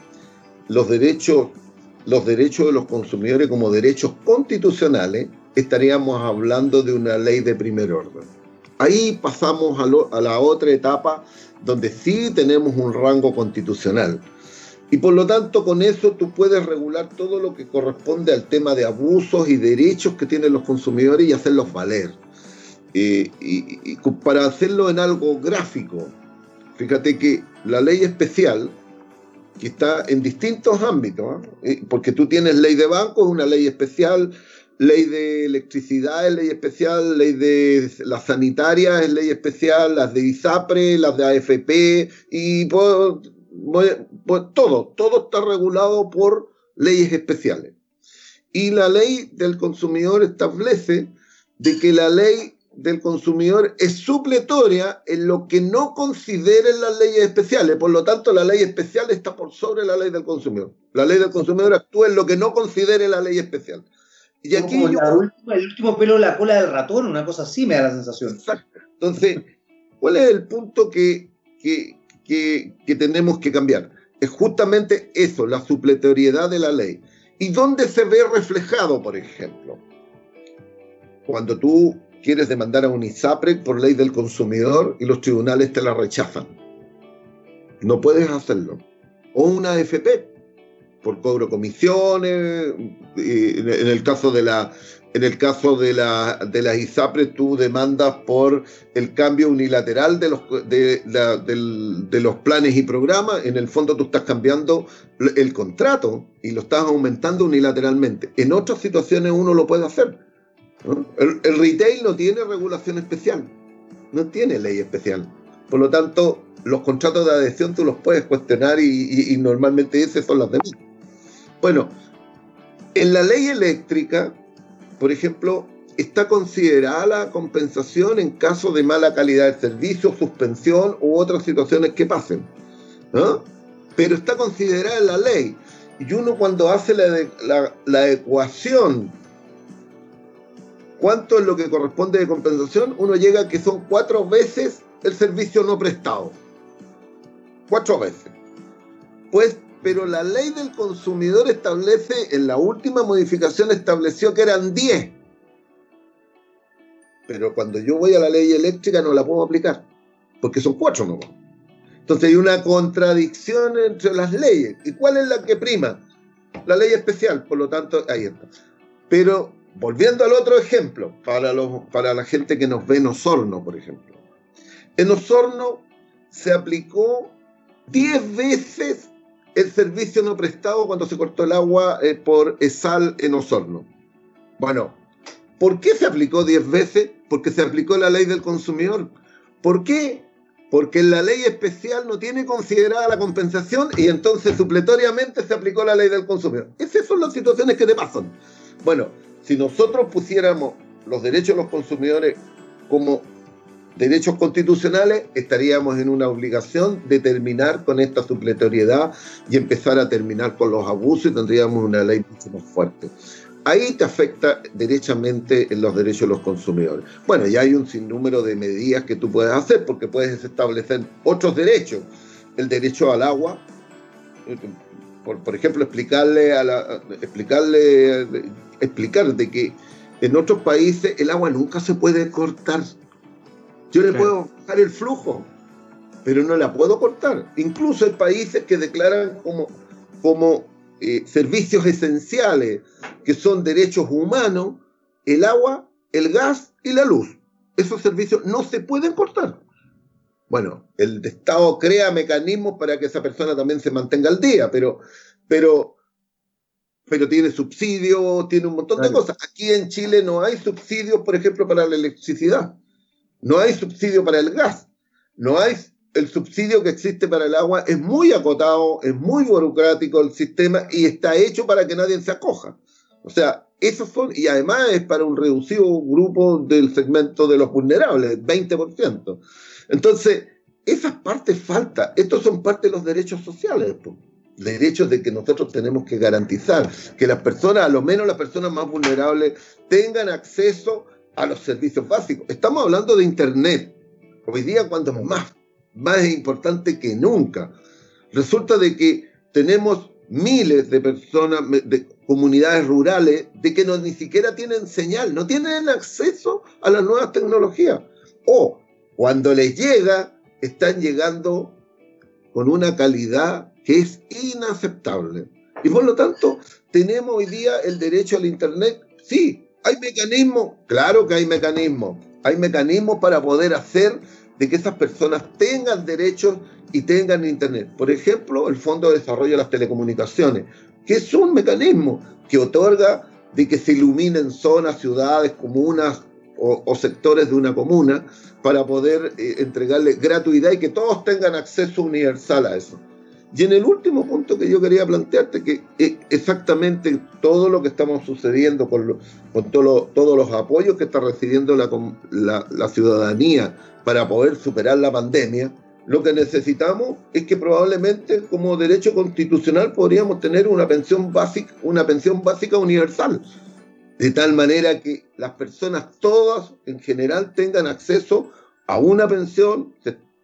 los derechos, los derechos de los consumidores como derechos constitucionales, estaríamos hablando de una ley de primer orden. Ahí pasamos a, la otra etapa donde sí tenemos un rango constitucional. Y por lo tanto, con eso tú puedes regular todo lo que corresponde al tema de abusos y derechos que tienen los consumidores y hacerlos valer. y, para hacerlo en algo gráfico, fíjate que la ley especial, que está en distintos ámbitos, ¿eh? porque tú tienes ley de bancos, una ley especial, ley de electricidad es ley especial, ley de la sanitaria es ley especial, las de ISAPRE, las de AFP, y pues, pues, todo, todo está regulado por leyes especiales. Y la ley del consumidor establece de que la ley del consumidor es supletoria en lo que no consideren las leyes especiales. Por lo tanto, la ley especial está por sobre la ley del consumidor. La ley del consumidor actúa en lo que no considere la ley especial. Y aquí el último pelo de la cola del ratón, una cosa así me da la sensación. Exacto. Entonces, ¿cuál es el punto que, que, que, tenemos que cambiar? Es justamente eso, la supletoriedad de la ley. ¿Y dónde se ve reflejado, por ejemplo? Cuando tú quieres demandar a un ISAPRE por ley del consumidor y los tribunales te la rechazan. No puedes hacerlo. O una AFP por cobro comisiones, en el caso de la en el caso de la de las ISAPRES tú demandas por el cambio unilateral de los de, de, los planes y programas, en el fondo tú estás cambiando el contrato y lo estás aumentando unilateralmente. En otras situaciones uno lo puede hacer. El, retail no tiene regulación especial, no tiene ley especial. Por lo tanto, los contratos de adhesión tú los puedes cuestionar y, y normalmente esas son las demás. Bueno, en la ley eléctrica, por ejemplo, está considerada la compensación en caso de mala calidad de servicio, suspensión u otras situaciones que pasen. Pero está considerada en la ley. Y uno cuando hace la, la ecuación, ¿cuánto es lo que corresponde de compensación? Uno llega a que son cuatro veces el servicio no prestado. Cuatro veces. Pues pero la ley del consumidor establece, en la última modificación estableció que eran 10. Pero cuando yo voy a la ley eléctrica no la puedo aplicar, porque son cuatro nomás. Entonces hay una contradicción entre las leyes. ¿Y cuál es la que prima? La ley especial, por lo tanto, ahí está. Pero volviendo al otro ejemplo, para, los, para la gente que nos ve en Osorno, por ejemplo. En Osorno se aplicó 10 veces el servicio no prestado cuando se cortó el agua eh, por ESAL en Osorno. Bueno, ¿por qué se aplicó 10 veces? Porque se aplicó la ley del consumidor. ¿Por qué? Porque la ley especial no tiene considerada la compensación y entonces supletoriamente se aplicó la ley del consumidor. Esas son las situaciones que te pasan. Bueno, si nosotros pusiéramos los derechos de los consumidores como derechos constitucionales, estaríamos en una obligación de terminar con esta supletoriedad y empezar a terminar con los abusos y tendríamos una ley mucho más fuerte. Ahí te afecta derechamente en los derechos de los consumidores. Bueno, ya hay un sinnúmero de medidas que tú puedes hacer porque puedes establecer otros derechos. El derecho al agua, por, por ejemplo, explicarle a la, explicarle, explicar de que en otros países el agua nunca se puede cortar yo le puedo bajar el flujo, pero no la puedo cortar. Incluso hay países que declaran como, como eh, servicios esenciales, que son derechos humanos, el agua, el gas y la luz. Esos servicios no se pueden cortar. Bueno, el Estado crea mecanismos para que esa persona también se mantenga al día, pero, pero pero tiene subsidios, tiene un montón de cosas. Aquí en Chile no hay subsidios, por ejemplo, para la electricidad, no hay subsidio para el gas, no hay el subsidio que existe para el agua, es muy acotado, es muy burocrático el sistema y está hecho para que nadie se acoja. O sea, esos son, y además es para un reducido grupo del segmento de los vulnerables, 20%. Entonces, esas partes faltan. Estos son parte de los derechos sociales. Derechos de que nosotros tenemos que garantizar que las personas, a lo menos las personas más vulnerables, tengan acceso a los servicios básicos. Estamos hablando de Internet. Hoy día, cuando más, más importante que nunca. Resulta de que tenemos miles de personas, de comunidades rurales, de que no, ni siquiera tienen señal, no tienen acceso a las nuevas tecnologías. O cuando les llega, están llegando con una calidad que es inaceptable. Y por lo tanto, tenemos hoy día el derecho al Internet. Sí, hay mecanismos, claro que hay mecanismos. Hay mecanismos para poder hacer de que esas personas tengan derechos y tengan Internet. Por ejemplo, el Fondo de Desarrollo de las Telecomunicaciones, que es un mecanismo que otorga de que se iluminen zonas, ciudades, comunas o, sectores de una comuna para poder eh, entregarle gratuidad y que todos tengan acceso universal a eso. Y en el último punto que yo quería plantearte, que exactamente todo lo que estamos sucediendo con, con todos los apoyos que está recibiendo la, la ciudadanía para poder superar la pandemia, lo que necesitamos es que probablemente como derecho constitucional podríamos tener una pensión básica, una pensión básica universal, de tal manera que las personas todas en general tengan acceso a una pensión.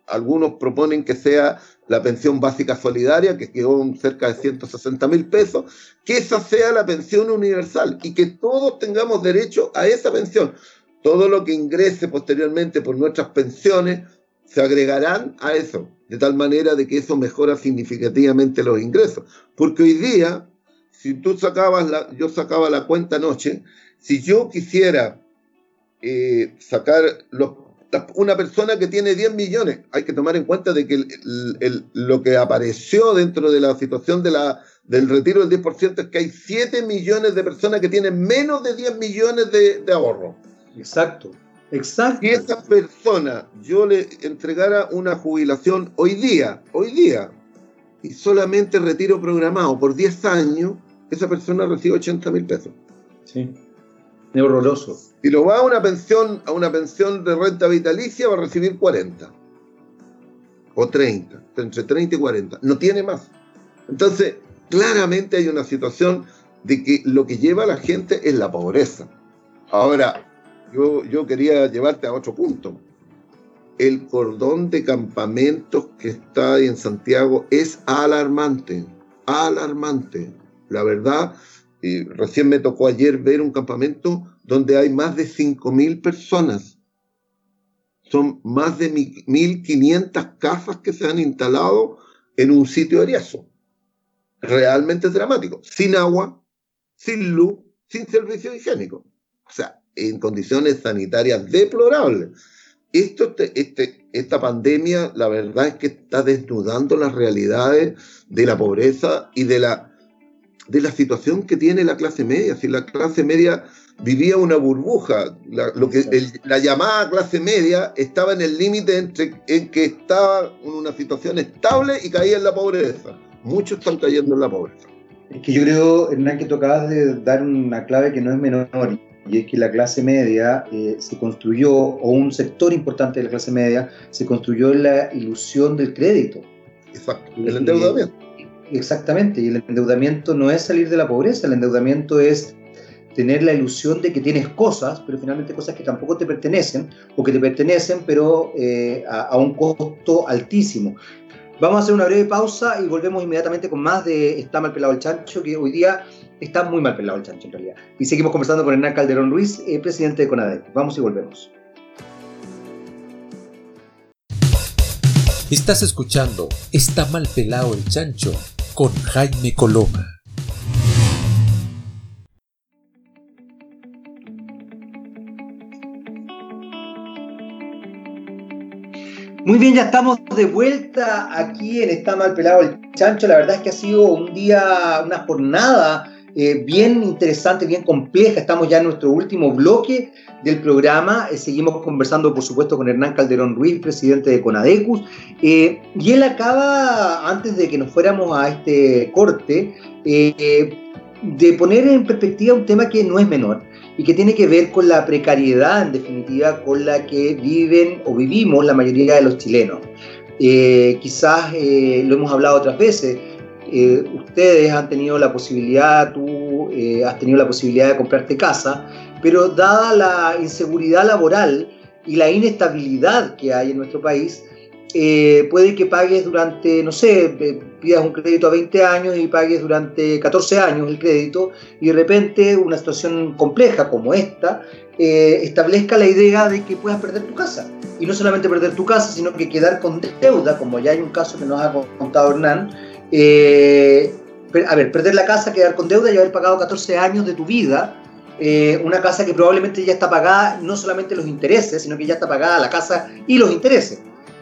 Algunos proponen que sea la pensión básica solidaria, que quedó cerca de 160 mil pesos, que esa sea la pensión universal y que todos tengamos derecho a esa pensión todo lo que ingrese posteriormente por nuestras pensiones se agregarán a eso, de tal manera de que eso mejora significativamente los ingresos. Porque hoy día, si tú sacabas la, yo sacaba la cuenta anoche, si yo quisiera eh, sacar los, una persona que tiene 10 millones, hay que tomar en cuenta de que lo que apareció dentro de la situación de la, del retiro del 10% es que hay 7 millones de personas que tienen menos de 10 millones de, de ahorro. Exacto, exacto. Si esa persona yo le entregara una jubilación hoy día, hoy día, y solamente retiro programado por 10 años, esa persona recibe 80 mil pesos. Sí. Horroroso. Si lo va a una pensión, a una pensión de renta vitalicia, va a recibir 40. O 30, entre 30 y 40. No tiene más. Entonces, claramente hay una situación de que lo que lleva a la gente es la pobreza. Ahora, yo, quería llevarte a otro punto. El cordón de campamentos que está en Santiago es alarmante, alarmante. La verdad, y recién me tocó ayer ver un campamento donde hay más de 5.000 personas. Son más de 1.500 casas que se han instalado en un sitio ariazo. Realmente dramático. Sin agua, sin luz, sin servicio higiénico. O sea, en condiciones sanitarias deplorables. Esto, este, este, esta pandemia, la verdad es que está desnudando las realidades de la pobreza y de la, de la situación que tiene la clase media. Si la clase media vivía una burbuja, la, lo que, la llamada clase media estaba en el límite entre en que estaba en una situación estable y caía en la pobreza. Muchos están cayendo en la pobreza. Es que yo creo, Hernán, que tú acabas de dar una clave que no es menor y es que la clase media eh, se construyó, o un sector importante de la clase media, se construyó en la ilusión del crédito. Exacto, el endeudamiento. Exactamente, y el endeudamiento no es salir de la pobreza, el endeudamiento es tener la ilusión de que tienes cosas, pero finalmente cosas que tampoco te pertenecen, o que te pertenecen, pero eh, a, un costo altísimo. Vamos a hacer una breve pausa y volvemos inmediatamente con más de Está mal pelado el chancho, que hoy día está muy mal pelado el chancho en realidad. Y seguimos conversando con Hernán Calderón Ruiz, eh, presidente de CONADEC. Vamos y volvemos. Estás escuchando Está mal pelado el chancho con Jaime Coloma. Muy bien, ya estamos de vuelta aquí en Está mal pelado el chancho. La verdad es que ha sido un día, una jornada eh, bien interesante, bien compleja. Estamos ya en nuestro último bloque del programa. Eh, seguimos conversando, por supuesto, con Hernán Calderón Ruiz, presidente de Conadecus. Eh, y él acaba, antes de que nos fuéramos a este corte, de poner en perspectiva un tema que no es menor y que tiene que ver con la precariedad, en definitiva, con la que viven o vivimos la mayoría de los chilenos. quizás lo hemos hablado otras veces, eh, ustedes han tenido la posibilidad, tú eh, has tenido la posibilidad de comprarte casa, pero dada la inseguridad laboral y la inestabilidad que hay en nuestro país, eh, puede que pagues durante, no sé, pidas un crédito a 20 años y pagues durante 14 años el crédito y de repente una situación compleja como esta establezca la idea de que puedas perder tu casa. Y no solamente perder tu casa, sino que quedar con deuda, como ya hay un caso que nos ha contado Hernán, eh, a ver, perder la casa, quedar con deuda y haber pagado 14 años de tu vida, eh, una casa que probablemente ya está pagada, no solamente los intereses, sino que ya está pagada la casa y los intereses,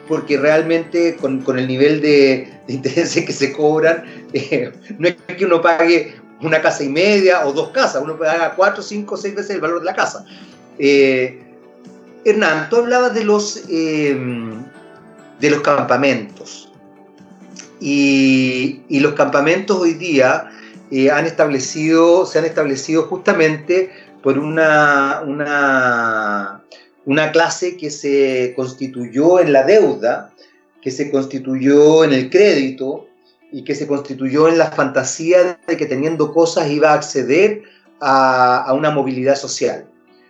porque realmente con, el nivel de, intereses que se cobran, eh, no es que uno pague una casa y media o dos casas, uno paga cuatro, cinco, seis veces el valor de la casa. Hernán, tú hablabas de los, de los campamentos. Y, los campamentos hoy día eh, han establecido, se han establecido justamente por una, una, clase que se constituyó en la deuda, que se constituyó en el crédito y que se constituyó en la fantasía de que teniendo cosas iba a acceder a, a una movilidad social.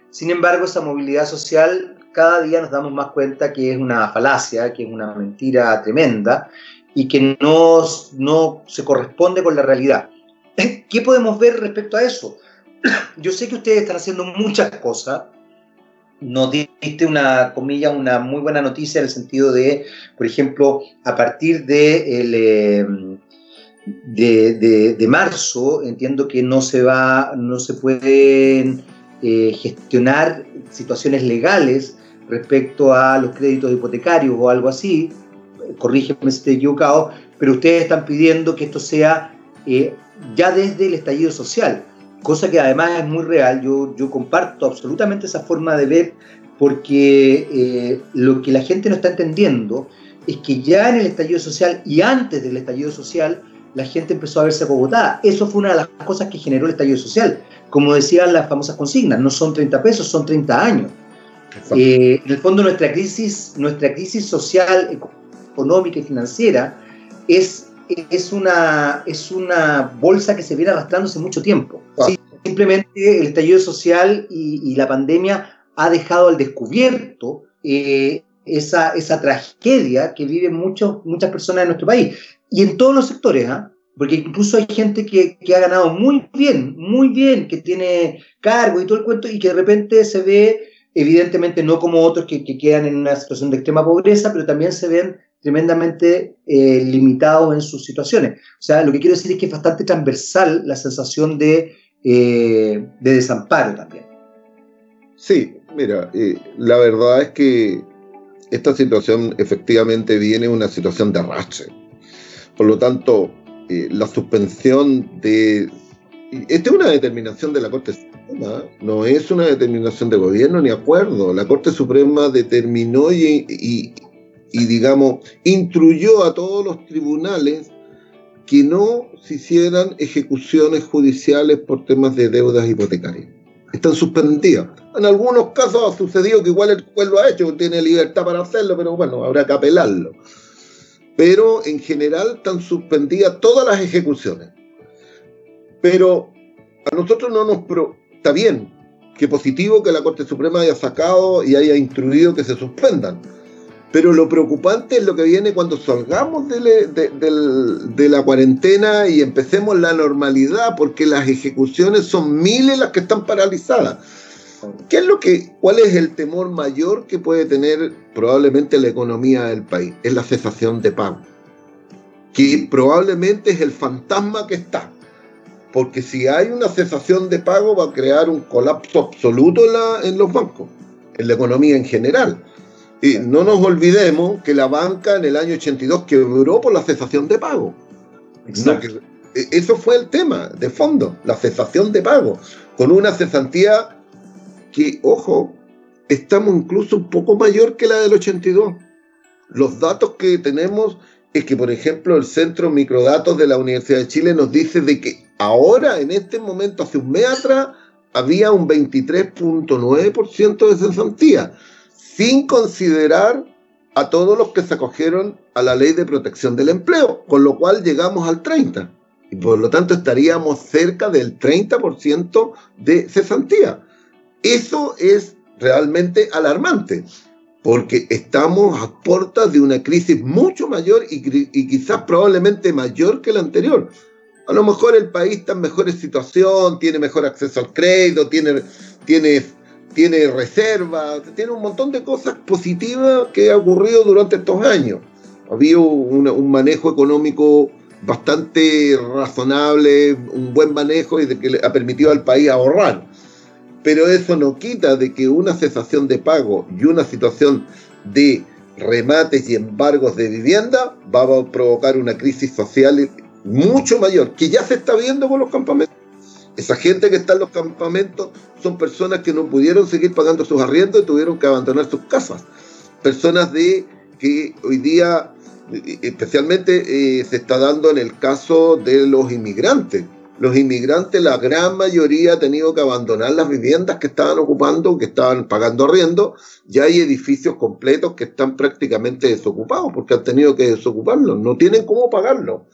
Sin embargo, esa movilidad social cada día nos damos más cuenta que es una falacia, que es una mentira tremenda y que no, no se corresponde con la realidad. ¿Qué podemos ver respecto a eso? Yo sé que ustedes están haciendo muchas cosas. Nos diste una comilla, una muy buena noticia en el sentido de, por ejemplo, a partir de, el, em, de, de, marzo, entiendo que no se va, no se pueden eh, gestionar situaciones legales respecto a los créditos hipotecarios o algo así, corrígeme si estoy equivocado, pero ustedes están pidiendo que esto sea eh, ya desde el estallido social, cosa que además es muy real. Yo, yo comparto absolutamente esa forma de ver porque eh, lo que la gente no está entendiendo es que ya en el estallido social y antes del estallido social, la gente empezó a verse agotada. Eso fue una de las cosas que generó el estallido social. Como decían las famosas consignas, no son 30 pesos, son 30 años. Eh, en el fondo nuestra crisis, nuestra crisis social, económica y financiera es, es, una, es una bolsa que se viene arrastrando hace mucho tiempo. Ah. simplemente el estallido social y, la pandemia ha dejado al descubierto eh, esa, esa tragedia que viven muchos, muchas personas en nuestro país. Y en todos los sectores, ¿ah? porque incluso hay gente que, que, ha ganado muy bien, muy bien, que tiene cargo y todo el cuento, y que de repente se ve, evidentemente no como otros que, que quedan en una situación de extrema pobreza, pero también se ven tremendamente eh, limitados en sus situaciones. O sea, lo que quiero decir es que es bastante transversal la sensación de, eh, de desamparo también. Sí, mira, eh, la verdad es que esta situación efectivamente viene una situación de arrastre. Por lo tanto, la suspensión de... Esta es una determinación de la Corte Suprema, no es una determinación de gobierno ni acuerdo. La Corte Suprema determinó y, digamos, instruyó a todos los tribunales que no se hicieran ejecuciones judiciales por temas de deudas hipotecarias. Están suspendidas. En algunos casos ha sucedido que igual el juez lo ha hecho, tiene libertad para hacerlo, pero bueno, habrá que apelarlo. Pero en general están suspendidas todas las ejecuciones. Pero a nosotros no nos... Pro... Está bien, que positivo que la Corte Suprema haya sacado y haya instruido que se suspendan pero lo preocupante es lo que viene cuando salgamos de, la cuarentena y empecemos la normalidad, porque las ejecuciones son miles las que están paralizadas. ¿Qué es lo que, cuál es el temor mayor que puede tener probablemente la economía del país? Es la cesación de pago, que probablemente es el fantasma que está. Porque si hay una cesación de pago va a crear un colapso absoluto en los bancos, en la economía en general. Y no nos olvidemos que la banca en el año 82 quebró por la cesación de pago. e, eso fue el tema de fondo, la cesación de pago, con una cesantía que, ojo, estamos incluso un poco mayor que la del 82. Los datos que tenemos es que, por ejemplo, el Centro Microdatos de la Universidad de Chile nos dice de que ahora, en este momento, hace un mes atrás, había un 23.9% de cesantía, sin considerar a todos los que se acogieron a la ley de protección del empleo, con lo cual llegamos al 30%. Y por lo tanto estaríamos cerca del 30% de cesantía. Eso es realmente alarmante, porque estamos a puertas de una crisis mucho mayor y, quizás probablemente mayor que la anterior. A lo mejor el país está en mejor situación, tiene mejor acceso al crédito, tiene, tiene, tiene reservas, tiene un montón de cosas positivas que ha ocurrido durante estos años. Ha habido un manejo económico bastante razonable, un buen manejo y que ha permitido al país ahorrar. Pero eso no quita de que una cesación de pago y una situación de remates y embargos de vivienda va a provocar una crisis social mucho mayor, que ya se está viendo con los campamentos. Esa gente que está en los campamentos son personas que no pudieron seguir pagando sus arriendos y tuvieron que abandonar sus casas. Personas de que hoy día, especialmente eh, se está dando en el caso de los inmigrantes. Los inmigrantes, la gran mayoría ha tenido que abandonar las viviendas que estaban ocupando, que estaban pagando arriendo. Ya hay edificios completos que están prácticamente desocupados porque han tenido que desocuparlos. No tienen cómo pagarlo.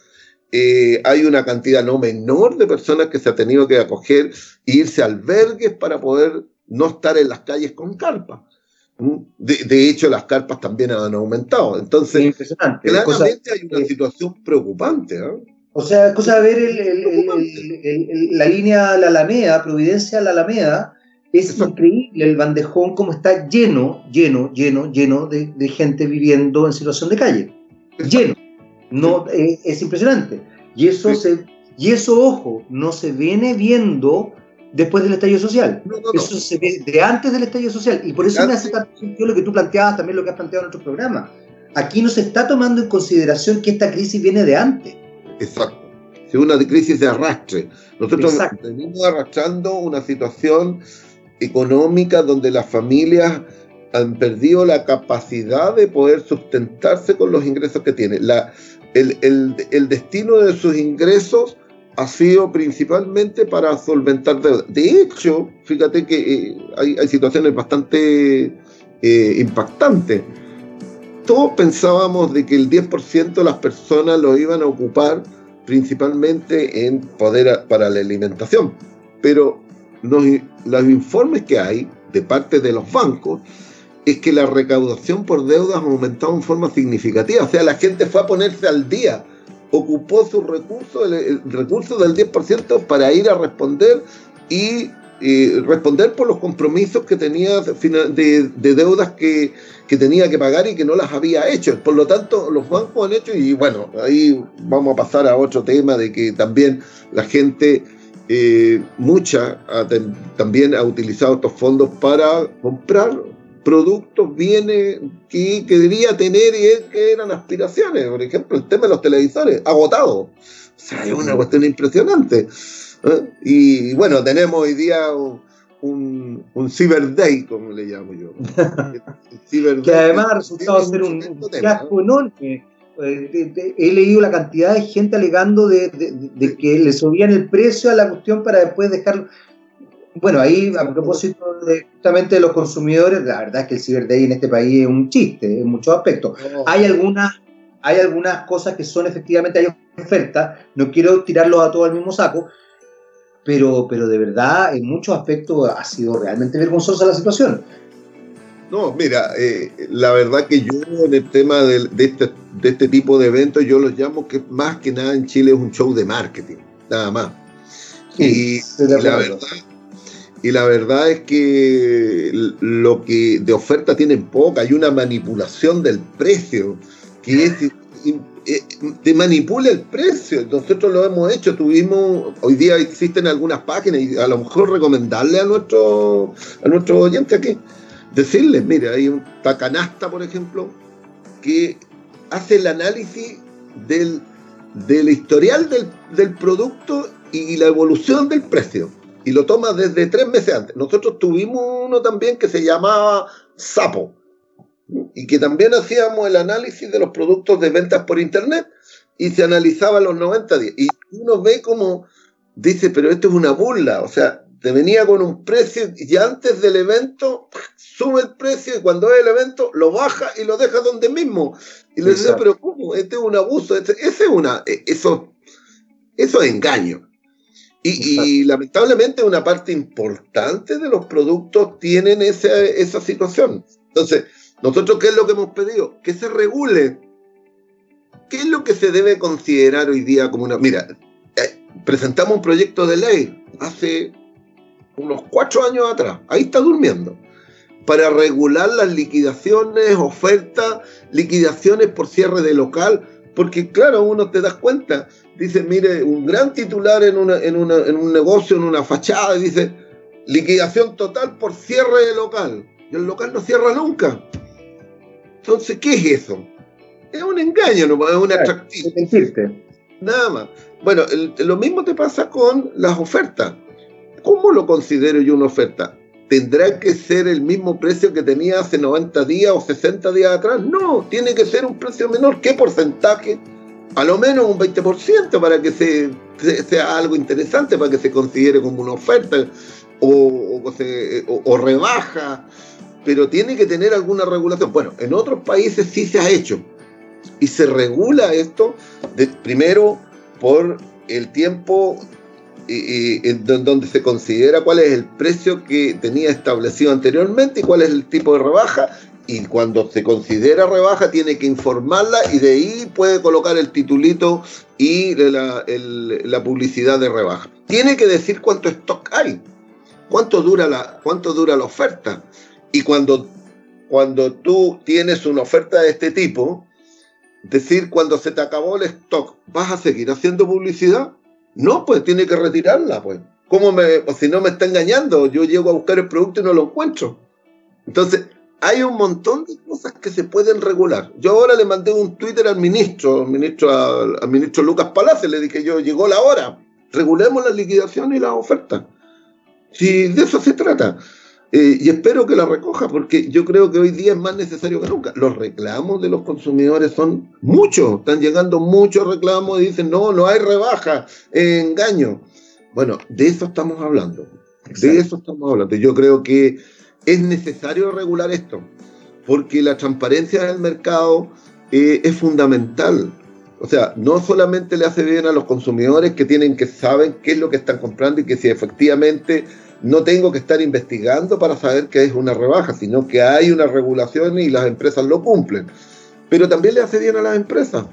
Eh, hay una cantidad no menor de personas que se ha tenido que acoger e irse a albergues para poder no estar en las calles con carpas. ¿Mm? De, hecho, las carpas también han aumentado. Entonces, claramente hay una situación preocupante. O sea, cosa de ver la línea La Alameda, Providencia La Alameda, es increíble el bandejón como está lleno, lleno, lleno, lleno de, de gente viviendo en situación de calle. Lleno. No, eh, es impresionante. Y eso, se, y eso, ojo, no se viene viendo después del estallido social. eso se ve de antes del estallido social. Y por eso me hace tanto sentido lo que tú planteabas, también lo que has planteado en otro programa. Aquí no se está tomando en consideración que esta crisis viene de antes. Exacto. Es una crisis de arrastre. Nosotros venimos arrastrando una situación económica donde las familias han perdido la capacidad de poder sustentarse con los ingresos que tienen. La, el, destino de sus ingresos ha sido principalmente para solventar deudas. De hecho, fíjate que eh, hay, situaciones bastante eh, impactantes. Todos pensábamos de que el 10% de las personas lo iban a ocupar principalmente en poder para la alimentación, pero los informes que hay de parte de los bancos es que la recaudación por deudas ha aumentado en forma significativa. O sea, la gente fue a ponerse al día, ocupó su recurso, el, recurso del 10% para ir a responder y responder por los compromisos que tenía de, deudas que, tenía que pagar y que no las había hecho. Por lo tanto, los bancos han hecho, y bueno, ahí vamos a pasar a otro tema de que también la gente... Eh, mucha también ha utilizado estos fondos para comprar productos, bienes que quería tener y que eran aspiraciones. Por ejemplo, el tema de los televisores, agotado. O sea, es una cuestión impresionante. ¿eh? Y bueno, tenemos hoy día un, un, Cyber Day, como le llamo yo. que además ha resultado ser un, fiasco enorme. Eh, he leído la cantidad de gente alegando de, de, que le subían el precio a la cuestión para después dejarlo. Bueno, ahí a propósito de, justamente de los consumidores, la verdad es que el Cyber Day en este país es un chiste en muchos aspectos. Hay algunas hay algunas cosas que son efectivamente hay ofertas, no quiero tirarlos a todo al mismo saco, pero, pero de verdad en muchos aspectos ha sido realmente vergonzosa la situación. No, mira, eh, la verdad que yo en el tema de, este, de este tipo de eventos, yo los llamo que más que nada en Chile es un show de marketing, nada más. y, la verdad, y la verdad es que lo que de oferta tienen poca, hay una manipulación del precio, que es eh, te manipula el precio. Nosotros lo hemos hecho, tuvimos, hoy día existen algunas páginas y a lo mejor recomendarle a nuestro a nuestros oyentes aquí, decirles, mire, hay un tacanasta, por ejemplo, que hace el análisis del del historial del, del producto y la evolución del precio. Y lo toma desde tres meses antes. Nosotros tuvimos uno también que se llamaba Sapo y que también hacíamos el análisis de los productos de ventas por internet y se analizaba los 90 días. Y uno ve como dice, pero esto es una burla, o sea, te venía con un precio y antes del evento sube el precio y cuando es el evento lo baja y lo deja donde mismo. Y le dice, pero ¿cómo? Este es un abuso, este, ese es una, eh, eso, eso es engaño. Y, lamentablemente una parte importante de los productos tienen esa, esa situación. Entonces, nosotros, ¿qué es lo que hemos pedido? Que se regule. ¿Qué es lo que se debe considerar hoy día como una... Mira, eh, presentamos un proyecto de ley hace unos cuatro años atrás. Ahí está durmiendo. Para regular las liquidaciones, ofertas, liquidaciones por cierre de local. Porque claro, uno te das cuenta, dice, mire, un gran titular en, una, en, una, en un negocio, en una fachada, dice, liquidación total por cierre de local. Y el local no cierra nunca. Entonces, ¿qué es eso? Es un engaño, no es un atractivo. Nada más. Bueno, lo mismo te pasa con las ofertas. ¿Cómo lo considero yo una oferta? ¿Tendrá que ser el mismo precio que tenía hace 90 días o 60 días atrás? No, tiene que ser un precio menor. ¿Qué porcentaje? A lo menos un 20% para que se, sea algo interesante, para que se considere como una oferta o, rebaja pero tiene que tener alguna regulación. Bueno, en otros países sí se ha hecho y se regula esto primero por el tiempo en donde se considera cuál es el precio que tenía establecido anteriormente y cuál es el tipo de rebaja y cuando se considera rebaja tiene que informarla y de ahí puede colocar el titulito y la, publicidad de rebaja. Tiene que decir cuánto stock hay, cuánto dura la, cuánto dura la oferta y cuando, cuando tú tienes una oferta de este tipo, decir cuando se te acabó el stock, ¿vas a seguir haciendo publicidad? No, pues tiene que retirarla, pues. ¿Cómo me, o si no me está engañando, yo llego a buscar el producto y no lo encuentro. Entonces, hay un montón de cosas que se pueden regular. Yo ahora le mandé un Twitter al ministro, al ministro, al, ministro Lucas Palacio, le dije yo, llegó la hora, regulemos la liquidación y la oferta. Si de eso se trata. Eh, y espero que la recoja porque yo creo que hoy día es más necesario que nunca. Los reclamos de los consumidores son muchos, están llegando muchos reclamos y dicen, no, no hay rebaja, engaño. Bueno, de eso estamos hablando. De eso estamos hablando. Yo creo que es necesario regular esto porque la transparencia del mercado eh, es fundamental. O sea, no solamente le hace bien a los consumidores que tienen que saber qué es lo que están comprando y que si efectivamente no tengo que estar investigando para saber que es una rebaja, sino que hay una regulación y las empresas lo cumplen. Pero también le hace bien a las empresas.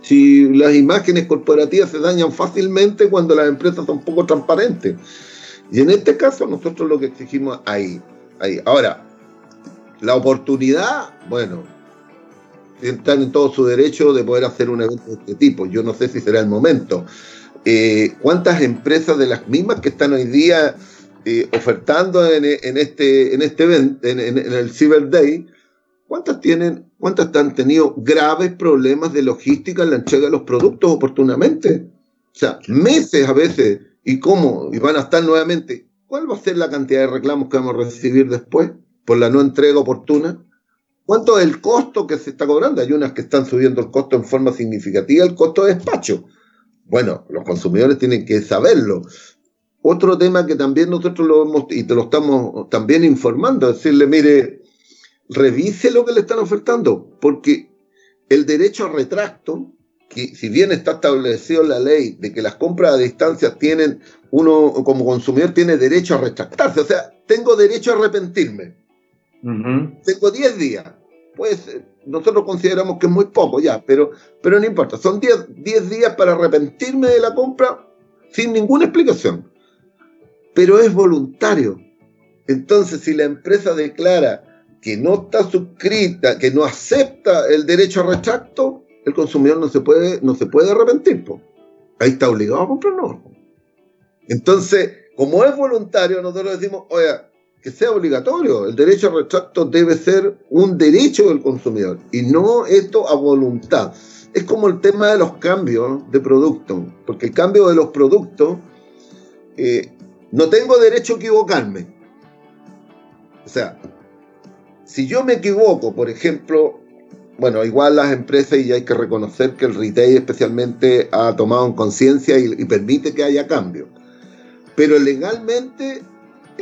Si las imágenes corporativas se dañan fácilmente cuando las empresas son poco transparentes. Y en este caso nosotros lo que exigimos ahí, ahí. Ahora, la oportunidad, bueno, están en todo su derecho de poder hacer un evento de este tipo. Yo no sé si será el momento. Eh, cuántas empresas de las mismas que están hoy día eh, ofertando en, este en este evento, en, el Cyber Day, cuántas tienen, cuántas han tenido graves problemas de logística en la entrega de los productos oportunamente. O sea, meses a veces, y cómo, y van a estar nuevamente. ¿Cuál va a ser la cantidad de reclamos que vamos a recibir después por la no entrega oportuna? ¿Cuánto es el costo que se está cobrando? Hay unas que están subiendo el costo en forma significativa, el costo de despacho. Bueno, los consumidores tienen que saberlo. Otro tema que también nosotros lo hemos, y te lo estamos también informando, decirle, mire, revise lo que le están ofertando, porque el derecho a retracto, que si bien está establecido en la ley de que las compras a distancia tienen, uno como consumidor tiene derecho a retractarse, o sea, tengo derecho a arrepentirme. Tengo 10 días. Pues nosotros consideramos que es muy poco ya, pero, pero no importa. Son 10 días para arrepentirme de la compra sin ninguna explicación. Pero es voluntario. Entonces, si la empresa declara que no está suscrita, que no acepta el derecho a retracto, el consumidor no se puede, no se puede arrepentir. Ahí está obligado a comprar, no. Entonces, como es voluntario, nosotros decimos, oye, que sea obligatorio. El derecho al retracto debe ser un derecho del consumidor y no esto a voluntad. es como el tema de los cambios de producto, porque el cambio de los productos, eh, no tengo derecho a equivocarme. O sea, si yo me equivoco, por ejemplo, bueno, igual las empresas, y hay que reconocer que el retail especialmente ha tomado en conciencia y, permite que haya cambio. Pero legalmente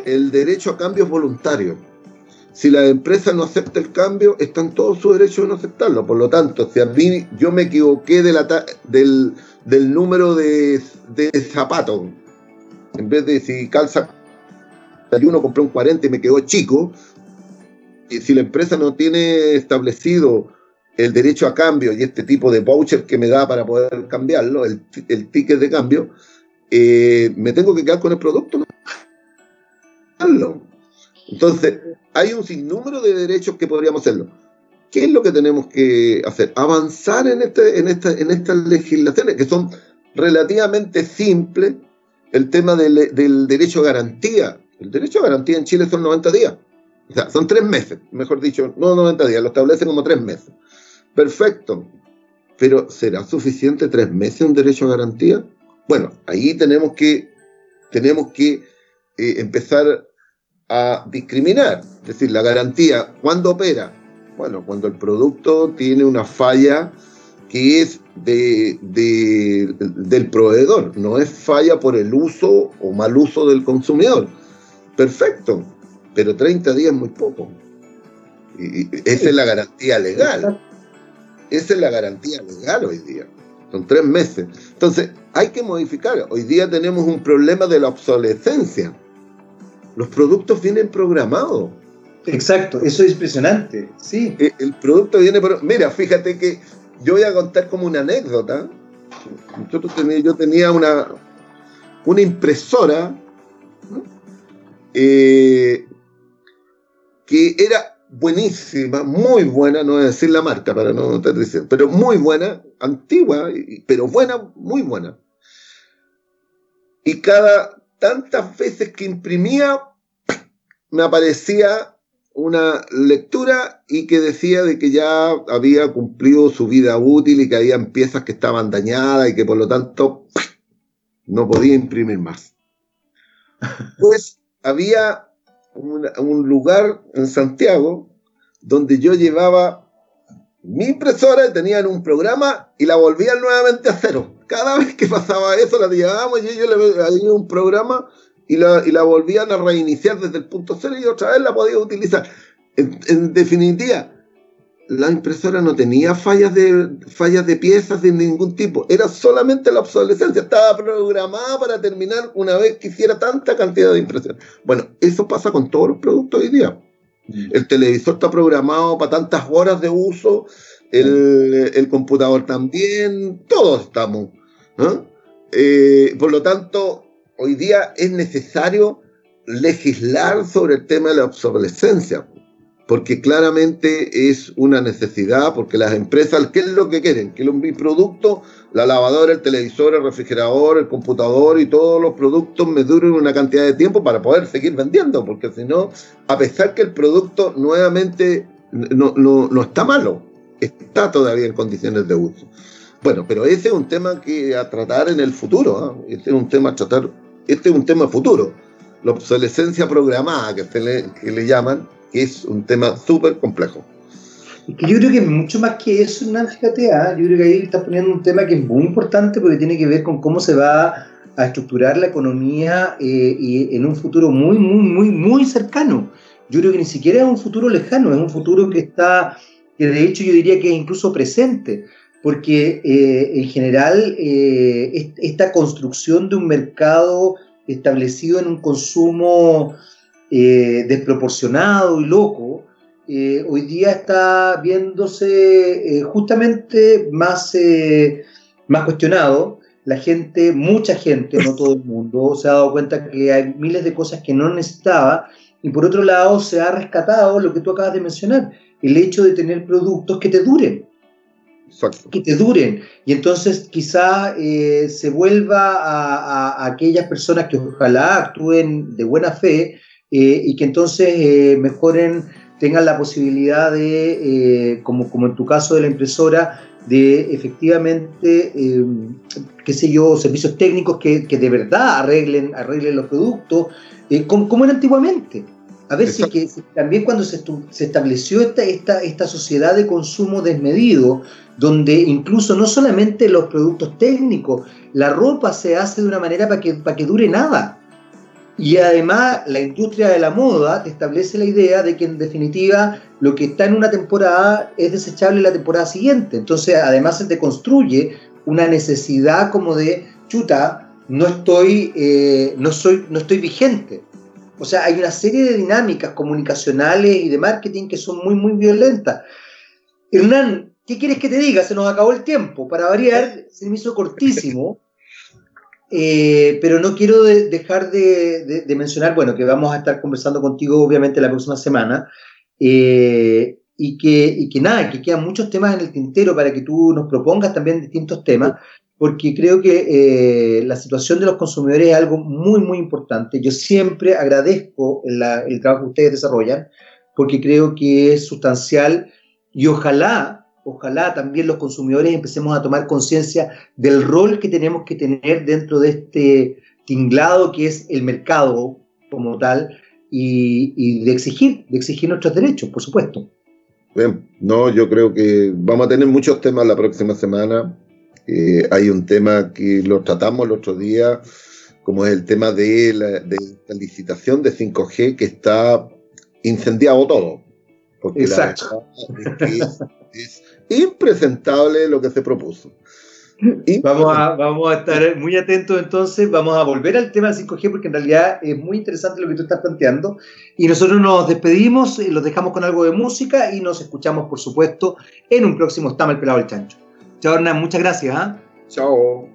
el derecho a cambio es voluntario. Si la empresa no acepta el cambio, están todos sus derechos de no aceptarlo. Por lo tanto, si a mí yo me equivoqué del, del, número de, de zapatos, en vez de si calza uno compré un 40 y me quedó chico, y si la empresa no tiene establecido el derecho a cambio y este tipo de voucher que me da para poder cambiarlo, el, el ticket de cambio, eh, me tengo que quedar con el producto. ¿no? Entonces, hay un sinnúmero de derechos que podríamos hacerlo. ¿Qué es lo que tenemos que hacer? Avanzar en, este, en, esta, en estas legislaciones que son relativamente simples. El tema del, del derecho a garantía. El derecho a garantía en Chile son 90 días. O sea, son tres meses, mejor dicho, no 90 días, lo establecen como tres meses. Perfecto. Pero ¿será suficiente tres meses un derecho a garantía? Bueno, ahí tenemos que, tenemos que eh, empezar a discriminar. Es decir, la garantía, ¿cuándo opera? Bueno, cuando el producto tiene una falla que es de, de, del proveedor, no es falla por el uso o mal uso del consumidor. Perfecto, pero 30 días es muy poco. Y esa es la garantía legal. Esa es la garantía legal hoy día. Son tres meses. Entonces, hay que modificar. Hoy día tenemos un problema de la obsolescencia. Los productos vienen programados. Exacto, eso es impresionante. Sí. Eh, el producto viene. Mira, fíjate que yo voy a contar como una anécdota. Yo tenía, yo tenía una, una impresora eh, que era buenísima, muy buena, no voy a decir la marca para no te diciendo, pero muy buena, antigua, pero buena, muy buena. Y cada tantas veces que imprimía, me aparecía una lectura y que decía de que ya había cumplido su vida útil y que había piezas que estaban dañadas y que por lo tanto no podía imprimir más. Pues había un lugar en Santiago donde yo llevaba mi impresora y tenían un programa y la volvían nuevamente a cero. Cada vez que pasaba eso la llevábamos y ellos le había un programa y la, y la volvían a reiniciar desde el punto cero y otra vez la podía utilizar. En, definitiva, la impresora no tenía fallas de, fallas de piezas de ningún tipo, era solamente la obsolescencia, estaba programada para terminar una vez que hiciera tanta cantidad de impresión. Bueno, eso pasa con todos los productos hoy día. Mm. El televisor está programado para tantas horas de uso, el, computador también, todos estamos. Eh, por lo tanto, hoy día es necesario legislar sobre el tema de la obsolescencia porque claramente es una necesidad, porque las empresas, ¿qué es lo que quieren? Que mi producto, la lavadora, el televisor, el refrigerador, el computador y todos los productos me duren una cantidad de tiempo para poder seguir vendiendo, porque si no, a pesar que el producto nuevamente no, no, está malo, está todavía en condiciones de uso. Bueno, pero ese es un tema que a tratar en el futuro, ¿ah? este es un tema a tratar, este es un tema futuro, la obsolescencia programada que, se le, que le llaman, es un tema súper complejo. que yo creo que mucho más que eso, fíjate, ¿ah? yo creo que ahí estás poniendo un tema que es muy importante porque tiene que ver con cómo se va a estructurar la economía eh, y en un futuro muy, muy, muy, muy cercano. Yo creo que ni siquiera es un futuro lejano, es un futuro que está, que de hecho yo diría que es incluso presente, porque eh, en general eh, esta construcción de un mercado establecido en un consumo eh, desproporcionado y loco, eh, hoy día está viéndose eh, justamente más, más cuestionado. La gente, mucha gente, no todo el mundo, se ha dado cuenta que hay miles de cosas que no necesitaba y por otro lado se ha rescatado lo que tú acabas de mencionar, el hecho de tener productos que te duren. que te duren. Y entonces quizá se vuelva a, aquellas personas que ojalá actúen de buena fe eh, y que entonces eh, mejoren, tengan la posibilidad de, eh, como, como en tu caso de la impresora, de efectivamente, eh, qué sé yo, servicios técnicos que, de verdad arreglen, arreglen los productos, eh, como, era antiguamente. A ver si que también cuando se, estableció esta, esta, esta sociedad de consumo desmedido, donde incluso no solamente los productos técnicos, la ropa se hace de una manera para que, para que dure nada. Y además la industria de la moda establece la idea de que en definitiva lo que está en una temporada es desechable la temporada siguiente. Entonces además se te construye una necesidad como de, chuta, no estoy, eh, no soy, no estoy vigente. O sea, hay una serie de dinámicas comunicacionales y de marketing que son muy, muy violentas. Hernán, ¿qué quieres que te diga? Se nos acabó el tiempo. Para variar, se me hizo cortísimo. Eh, pero no quiero dejar de, mencionar, bueno, que vamos a estar conversando contigo obviamente la próxima semana, eh, y, que, nada, que quedan muchos temas en el tintero para que tú nos propongas también distintos temas, porque creo que eh, la situación de los consumidores es algo muy, muy importante. Yo siempre agradezco el trabajo que ustedes desarrollan, porque creo que es sustancial y ojalá ojalá también los consumidores empecemos a tomar conciencia del rol que tenemos que tener dentro de este tinglado que es el mercado como tal y, de exigir, de exigir nuestros derechos, por supuesto. Bien, no, yo creo que vamos a tener muchos temas la próxima semana. Eh, hay un tema que lo tratamos el otro día, como es el tema de la, de licitación de 5G que está incendiado todo. Exacto. es impresentable lo que se propuso. Vamos a, vamos a estar muy atentos entonces, vamos a volver al tema del 5G porque en realidad es muy interesante lo que tú estás planteando y nosotros nos despedimos, eh, los dejamos con algo de música y nos escuchamos por supuesto en un próximo Estama el Pelado del Chancho. Chao Hernán, muchas gracias. ¿ah? Chao.